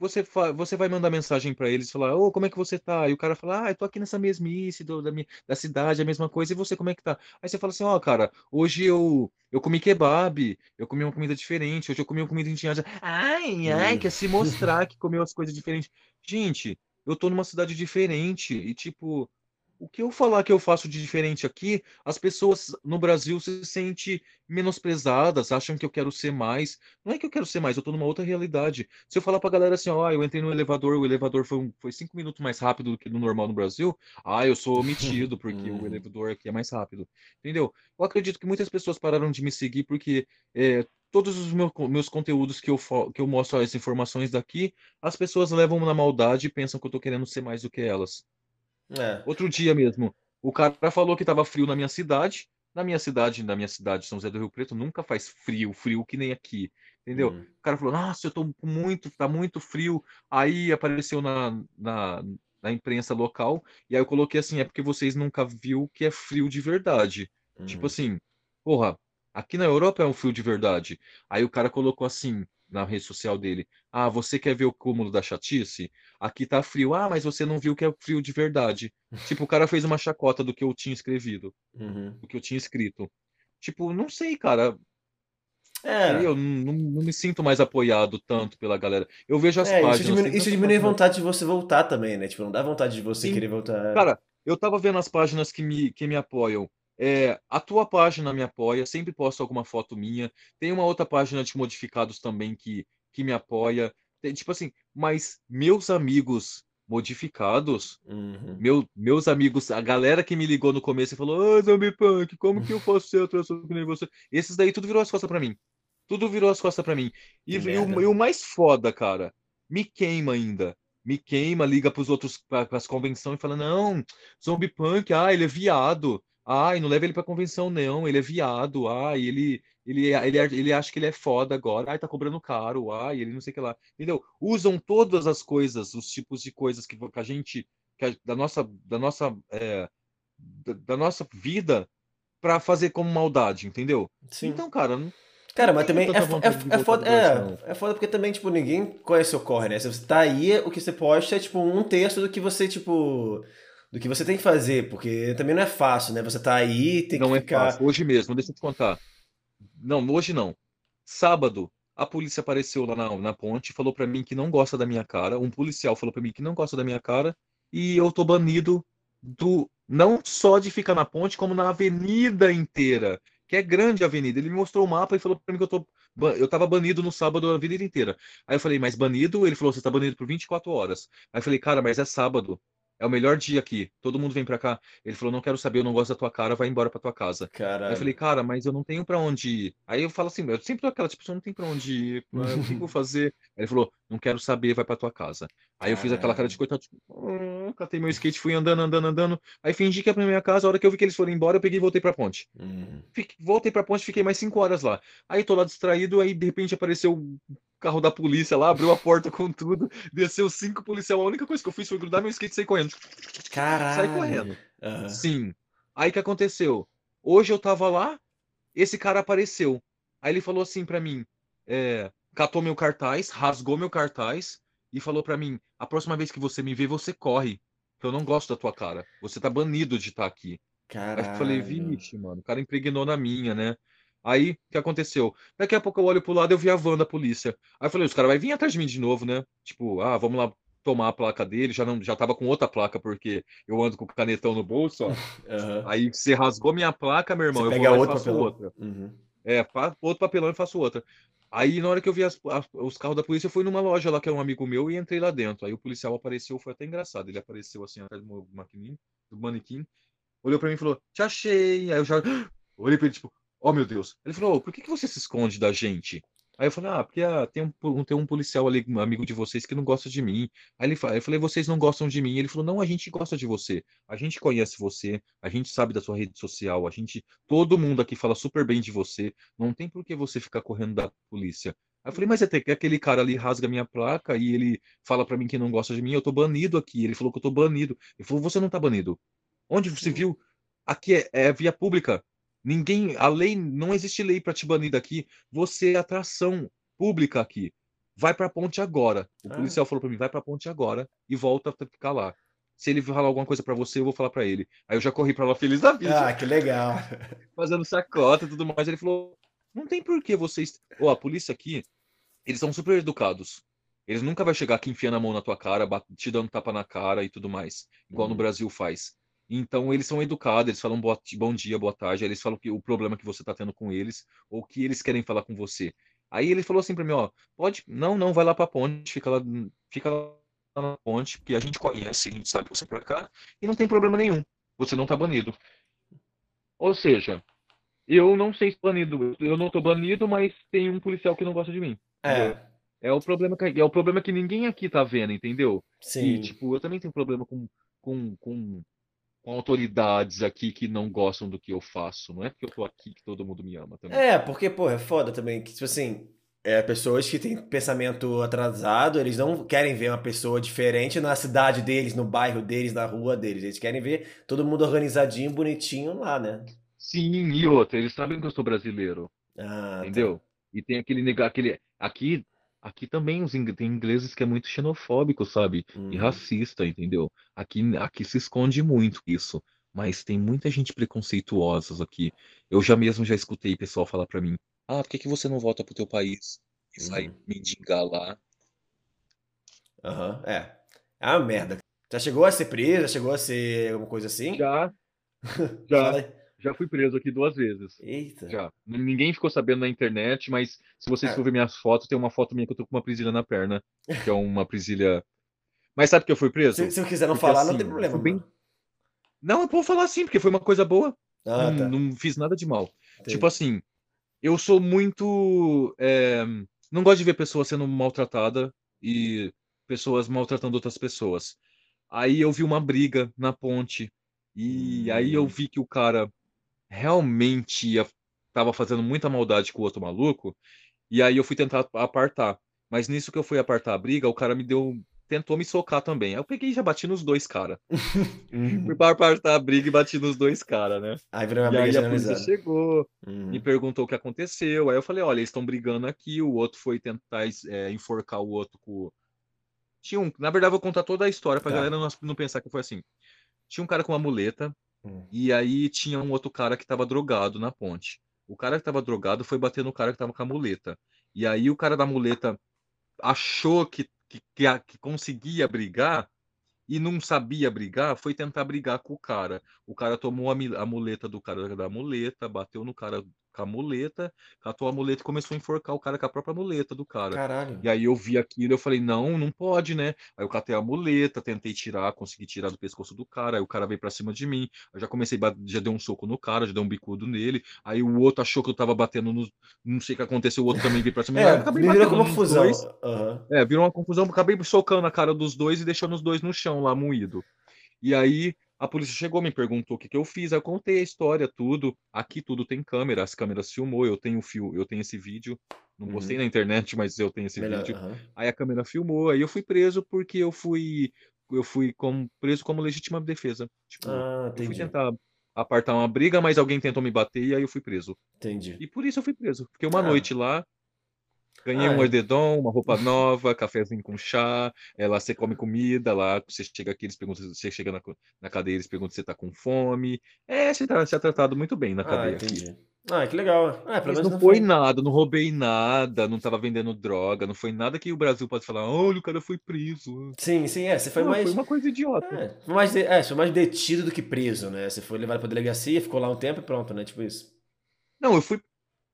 você, você vai mandar mensagem para eles, falar, ô, como é que você tá? E o cara fala, ah, eu tô aqui nessa mesmice do, da, minha, da cidade, a mesma coisa, e você, como é que tá? Aí você fala assim, ó, oh, cara, hoje eu, eu comi kebab, eu comi uma comida diferente, hoje eu comi uma comida indiana. Ai, ai, quer se mostrar que comeu as coisas diferentes. Gente, eu tô numa cidade diferente, e tipo, o que eu falar que eu faço de diferente aqui, as pessoas no Brasil se sentem menosprezadas, acham que eu quero ser mais. Não é que eu quero ser mais, eu tô numa outra realidade. Se eu falar pra galera assim, ó, oh, eu entrei no elevador, o elevador foi, um, foi cinco minutos mais rápido do que no normal no Brasil, ah, eu sou omitido, porque o uhum. elevador aqui é mais rápido. Entendeu? Eu acredito que muitas pessoas pararam de me seguir porque é, todos os meus, meus conteúdos que eu, que eu mostro as informações daqui, as pessoas levam na maldade e pensam que eu tô querendo ser mais do que elas. É. Outro dia mesmo, o cara falou que tava frio na minha cidade. Na minha cidade, na minha cidade, São José do Rio Preto, nunca faz frio, frio que nem aqui. Entendeu? Uhum. O cara falou, nossa, eu tô muito, tá muito frio. Aí apareceu na, na, na imprensa local, e aí eu coloquei assim, é porque vocês nunca viu que é frio de verdade. Tipo uhum. Tipo assim, porra, aqui na Europa é um frio de verdade. Aí o cara colocou assim, na rede social dele. Ah, você quer ver o cúmulo da chatice? Aqui tá frio. Ah, mas você não viu que é frio de verdade. tipo, o cara fez uma chacota do que eu tinha escrevido, Uhum. do que eu tinha escrito. Tipo, não sei, cara. É, Eu não, não me sinto mais apoiado tanto pela galera. Eu vejo as é, isso páginas. diminui, tem isso diminui a vontade de você voltar também, né? Tipo, não dá vontade de você Sim. querer voltar. Cara, eu tava vendo as páginas que me, que me apoiam. É, a tua página me apoia, sempre posto alguma foto minha. Tem uma outra página de modificados também que, que me apoia. Tem, tipo assim, mas meus amigos modificados, Uhum. meu, meus amigos, a galera que me ligou no começo e falou: Ô, Zombie Punk, como que eu faço ser atração que nem você? Esses daí tudo virou as costas pra mim. Tudo virou as costas pra mim. E, e o, e o mais foda, cara, me queima ainda. Me queima, liga pros outros, pra, pras convenções e fala: Não, Zombie Punk, ah, ele é viado. Ai, não leva ele pra convenção, não. Ele é viado. Ai, ele, ele, ele, ele acha que ele é foda agora. Ai, tá cobrando caro. Ai, ele não sei o que lá. Entendeu? Usam todas as coisas, os tipos de coisas que, que a gente, que a- da nossa, da nossa, é, da, da nossa vida pra fazer como maldade, entendeu? Sim. Então, cara, não- Cara, mas também é, é, é foda, é, é foda porque também, tipo, ninguém conhece o corre, né? Se você tá aí, o que você posta é, tipo, um terço do que você, tipo, do que você tem que fazer, porque também não é fácil, né? Você tá aí, tem que não é ficar... fácil. Hoje mesmo, deixa eu te contar. Não, hoje não. Sábado, a polícia apareceu lá na, na ponte, falou pra mim que não gosta da minha cara. Um policial falou pra mim que não gosta da minha cara e eu tô banido do não só de ficar na ponte, como na avenida inteira, que é grande a avenida. Ele me mostrou o mapa e falou pra mim que eu tô eu tava banido no sábado a avenida inteira. Aí eu falei, mas banido? Ele falou, você tá banido por 24 horas. Aí eu falei, cara, mas é sábado. É o melhor dia aqui. Todo mundo vem pra cá. Ele falou, não quero saber, eu não gosto da tua cara, vai embora pra tua casa. Aí eu Caralho. falei, cara, mas eu não tenho pra onde ir. Aí eu falo assim, eu sempre dou aquela, tipo, você não tem pra onde ir, o que eu vou fazer? Aí ele falou, não quero saber, vai pra tua casa. Aí eu fiz aquela cara de coitado, tipo, "Ah", catei meu skate, fui andando, andando, andando. Aí fingi que ia pra minha casa, a hora que eu vi que eles foram embora, eu peguei e voltei pra ponte. Uhum. Fiquei- voltei pra ponte, fiquei mais cinco horas lá. Aí tô lá distraído, aí de repente apareceu carro da polícia lá, abriu a porta com tudo, desceu cinco policiais. A única coisa que eu fiz foi grudar meu skate e sair correndo. Caralho. Sai correndo. Aham. Sim. Aí o que aconteceu? Hoje eu tava lá, esse cara apareceu. Aí ele falou assim pra mim, é, catou meu cartaz, rasgou meu cartaz e falou pra mim: a próxima vez que você me ver, você corre. Eu não gosto da tua cara. Você tá banido de estar aqui. Aí eu falei, Caralho. vixe, mano, o cara impregnou na minha, né? Aí, o que aconteceu? Daqui a pouco eu olho pro lado e eu vi a van da polícia. Aí eu falei, os caras vão vir atrás de mim de novo, né? Tipo, ah, vamos lá tomar a placa dele. Já não, já tava com outra placa, porque eu ando com o canetão no bolso, ó. Aham. Aí você rasgou minha placa, meu irmão, Você eu pega vou lá e outro faço papelão. outra. Uhum. É, outro papelão e faço outra. Aí, na hora que eu vi as- as- os carros da polícia, eu fui numa loja lá que é um amigo meu e entrei lá dentro. Aí o policial apareceu, foi até engraçado. Ele apareceu assim atrás do maquininho, do manequim, olhou pra mim e falou: Te achei. Aí eu já olhei pra ele, tipo, oh meu Deus. Ele falou: "Ô, Por que que você se esconde da gente? Aí eu falei: Ah, porque ah, tem um, tem um policial ali, um amigo de vocês, que não gosta de mim. Aí ele eu falei: Vocês não gostam de mim? Ele falou: Não, a gente gosta de você. A gente conhece você, a gente sabe da sua rede social, a gente, todo mundo aqui fala super bem de você. Não tem por que você ficar correndo da polícia. Aí eu falei, mas até que aquele cara ali rasga minha placa e ele fala pra mim que não gosta de mim, eu tô banido aqui. Ele falou que eu tô banido. Ele falou, você não tá banido. Onde você viu? Aqui é, é via pública. Ninguém, a lei, não existe lei pra te banir daqui. Você é atração pública aqui. Vai pra ponte agora. O Ah. policial falou pra mim, vai pra ponte agora e volta a ficar lá. Se ele falar alguma coisa pra você, eu vou falar pra ele. Aí eu já corri pra lá feliz da vida Ah, que legal. fazendo chacota e tudo mais. Ele falou: não tem por que vocês. Ó, a polícia aqui, eles são super educados. Eles nunca vai chegar aqui enfiando a mão na tua cara, te dando tapa na cara e tudo mais, igual no Uhum. Brasil faz. Então eles são educados, eles falam boa- bom dia, boa tarde, aí eles falam que o problema que você tá tendo com eles, ou que eles querem falar com você. Aí ele falou assim pra mim, ó, pode, não, não, vai lá pra ponte, fica lá, fica lá na ponte, porque a gente conhece, a gente sabe que você é pra cá, e não tem problema nenhum. Você não tá banido. Ou seja, eu não sei se banido. Eu não tô banido, mas tem um policial que não gosta de mim. É, É o problema que, é o problema que ninguém aqui tá vendo, entendeu? E, sim. tipo, eu também tenho problema com, com, com, com autoridades aqui que não gostam do que eu faço. Não é porque eu tô aqui que todo mundo me ama também. É, porque, pô, é foda também que, tipo assim, é, pessoas que têm pensamento atrasado, eles não querem ver uma pessoa diferente na cidade deles, no bairro deles, na rua deles. Eles querem ver todo mundo organizadinho, bonitinho lá, né? Sim, e outra, eles sabem que eu sou brasileiro, Ah, tá. entendeu? E tem aquele negar, aquele aqui aqui também os ing- tem ingleses que é muito xenofóbico, sabe? E Uhum. racista, entendeu? Aqui, aqui se esconde muito isso, mas tem muita gente preconceituosa aqui. Eu já mesmo já escutei pessoal falar pra mim: "Ah, por que que você não volta pro teu país e vai Uhum. mendigar lá?" Aham, é. É uma merda. Já chegou a ser preso? Já chegou a ser alguma coisa assim? Já, já. Já fui preso aqui duas vezes. Eita. Já. Ninguém ficou sabendo na internet, mas se vocês É. for ver minhas fotos, tem uma foto minha que eu tô com uma presilha na perna, que é uma presilha. Mas sabe que eu fui preso? Se, se eu quiser não Porque falar, não assim, tem problema, bem-. Não, eu vou falar sim, porque foi uma coisa boa. Ah, não, tá. não fiz nada de mal. Entendi. Tipo assim, eu sou muito. é, não gosto de ver pessoas sendo maltratada e pessoas maltratando outras pessoas. Aí eu vi uma briga na ponte e aí eu Hum. vi que o cara realmente ia, tava fazendo muita maldade com o outro maluco e aí eu fui tentar apartar. Mas nisso que eu fui apartar a briga, o cara me deu. Tentou me socar também. Aí eu peguei e já bati nos dois caras. Uhum. Fui para apartar a briga e bati nos dois caras, né? Aí virou uma E briga aí a polícia chegou, Uhum. me perguntou o que aconteceu. Aí eu falei, olha, eles estão brigando aqui, o outro foi tentar é, enforcar o outro com. Tinha um. Na verdade, eu vou contar toda a história pra Tá. galera não, não pensar que foi assim. Tinha um cara com uma muleta, Hum. e aí tinha um outro cara que tava drogado na ponte. O cara que tava drogado foi bater no cara que tava com a muleta. E aí o cara da muleta achou que, que, que, que conseguia brigar e não sabia brigar, foi tentar brigar com o cara. O cara tomou a, a muleta do cara da muleta, bateu no cara com a muleta, catou a muleta e começou a enforcar o cara com a própria muleta do cara. Caralho. E aí eu vi aquilo, eu falei, não, não pode, né? Aí eu catei a muleta, tentei tirar, consegui tirar do pescoço do cara, aí o cara veio pra cima de mim, eu já comecei, já dei um soco no cara, já dei um bicudo nele, aí o outro achou que eu tava batendo no, não sei o que aconteceu, o outro também veio pra cima, É, acabei me virou nos confusão. Aham. É, virou uma confusão, acabei socando a cara dos dois e deixando os dois no chão lá, moído. E aí a polícia chegou, me perguntou o que que eu fiz, eu contei a história, tudo. Aqui tudo tem câmera, as câmeras filmou, eu tenho fio, eu tenho esse vídeo. Não Uhum. postei na internet, mas eu tenho esse Melhor. vídeo. aham. Aí a câmera filmou, aí eu fui preso porque eu fui eu fui como, preso como legítima defesa. Tipo, Ah, eu fui tentar apartar uma briga, mas alguém tentou me bater e aí eu fui preso. Entendi. E por isso eu fui preso. Fiquei uma Ah. noite lá, ganhei Ah, um é. edredom, uma roupa nova, cafezinho com chá. É, lá você come comida, lá você chega aqui, eles perguntam, você chega na, na cadeia, eles perguntam se você tá com fome. É, você, tá, você é tratado muito bem na Ah, cadeia aqui. entendi. Ah, que legal. Ah, não não foi foi. nada, não roubei nada, não tava vendendo droga, não foi nada que o Brasil pode falar, olha, o cara foi preso. Sim, sim, é. Você foi Não, mais. foi uma coisa idiota. É, foi mais, de- é, você foi mais detido do que preso, né? Você foi levado pra delegacia, ficou lá um tempo e pronto, né? Tipo isso. Não, eu fui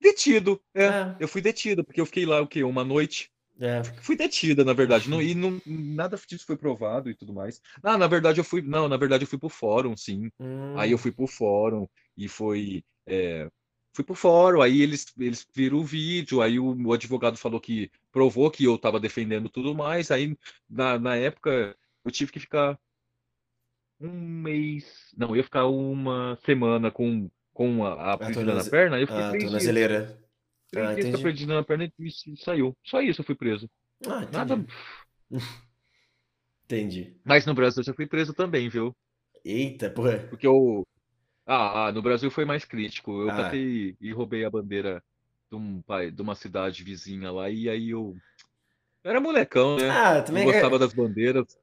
detido. É, É. eu fui detido, porque eu fiquei lá, o quê? Uma noite. É. Fui detida, na verdade. Não, e não, nada disso foi provado e tudo mais. Ah, na verdade eu fui. Não, na verdade eu fui pro fórum, sim. Aí eu Hum, fui pro fórum e foi. é, fui pro fórum, aí eles, eles viram o vídeo, aí o, o advogado falou que provou que eu tava defendendo tudo mais. Aí, na, na época, eu tive que ficar um mês. Não, eu ia ficar uma semana com, com a, a a prisilha na perna, aí eu fiquei a três dias. tornozeleira. Três Ah, dias com a entendi. na perna e saiu. Só isso eu fui preso. Ah, Nada. entendi. Entendi. Mas no Brasil eu já fui preso também, viu? Eita, porra. Porque eu. Ah, ah, no Brasil foi mais crítico. Eu Ah, catei e roubei a bandeira de, um, pai- de uma cidade vizinha lá, e aí eu. eu era molecão, né? ah, Não também gostava é. das bandeiras.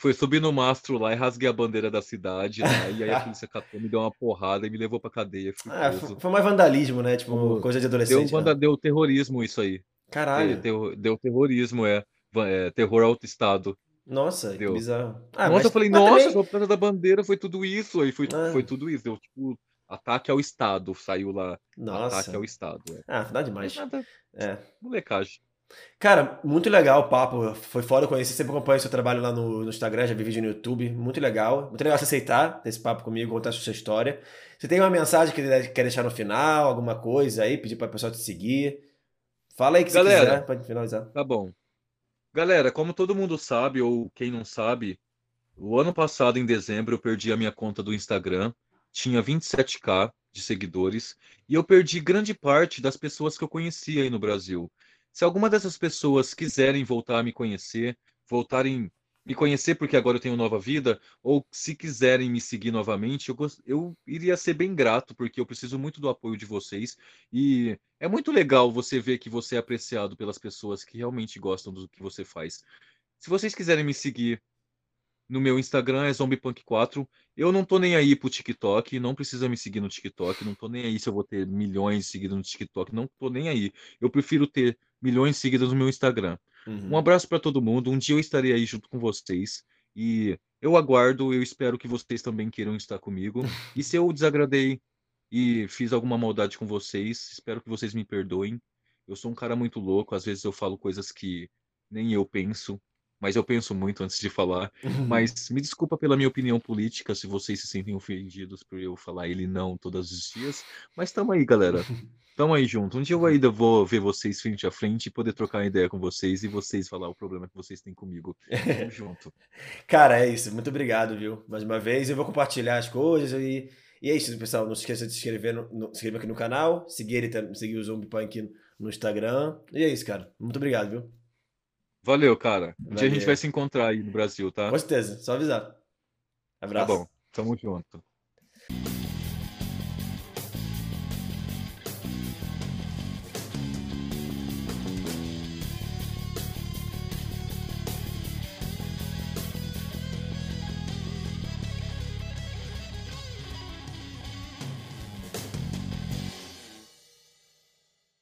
Fui subir no mastro lá e rasguei a bandeira da cidade lá. E aí a polícia catou, me deu uma porra e me levou pra cadeia. Ah, foi mais vandalismo, né? Tipo, coisa de deu, adolescente. vanda- Ah, deu terrorismo isso aí. Caralho. Deu, deu terrorismo, é. É, Terror autoestado. Nossa, que Deu. bizarro. Ah, Nossa, eu mas, falei, mas nossa, também. por causa da bandeira foi tudo isso. Aí foi, foi Ah, tudo isso. Deu tipo ataque ao Estado. Saiu lá, ataque ao nossa. Estado. É. Ah, Mas demais. nada, É. molecagem. Cara, muito legal o papo. Foi foda conhecer. Sempre acompanho seu trabalho lá no, no Instagram, já vi vídeo no YouTube. Muito legal. Muito legal você aceitar esse papo comigo, contar a sua história. Você tem uma mensagem que quer deixar no final, alguma coisa aí, pedir para o pessoal te seguir? Fala aí que você Galera, quiser, pode finalizar. tá bom. Galera, como todo mundo sabe, ou quem não sabe, o ano passado, em dezembro, eu perdi a minha conta do Instagram. Tinha 27k de seguidores. E eu perdi grande parte das pessoas que eu conhecia aí no Brasil. Se alguma dessas pessoas quiserem voltar a me conhecer, voltarem me conhecer, porque agora eu tenho nova vida, ou se quiserem me seguir novamente, eu, eu iria ser bem grato, porque eu preciso muito do apoio de vocês. E é muito legal você ver que você é apreciado pelas pessoas que realmente gostam do que você faz. Se vocês quiserem me seguir no meu Instagram é zombiepunk4. Eu não tô nem aí pro TikTok, não precisa me seguir no TikTok, não tô nem aí se eu vou ter milhões de seguidores no TikTok, não tô nem aí. Eu prefiro ter milhões de seguidores no meu Instagram. Uhum. Um abraço para todo mundo. Um dia eu estarei aí junto com vocês e eu aguardo, eu espero que vocês também queiram estar comigo. E se eu desagradei e fiz alguma maldade com vocês, espero que vocês me perdoem. Eu sou um cara muito louco, às vezes eu falo coisas que nem eu penso mas eu penso muito antes de falar. Uhum. Mas me desculpa pela minha opinião política, se vocês se sentem ofendidos por eu falar ele não todos os dias. Mas tamo aí, galera. Tamo aí junto. Um dia eu ainda vou ver vocês frente a frente e poder trocar ideia com vocês e vocês falar o problema que vocês têm comigo. Tamo junto. Cara, é isso. Muito obrigado, viu? Mais uma vez. Eu vou compartilhar as coisas e. E é isso, pessoal. Não se esqueça de se inscrever, no, no, se inscrever aqui no canal, seguir, ele, seguir o Zombie Punk no Instagram. E é isso, cara. Muito obrigado, viu? Valeu, cara. Um dia a gente vai se encontrar aí no Brasil, tá? Com certeza, só avisar. Abraço. Tá bom, tamo junto.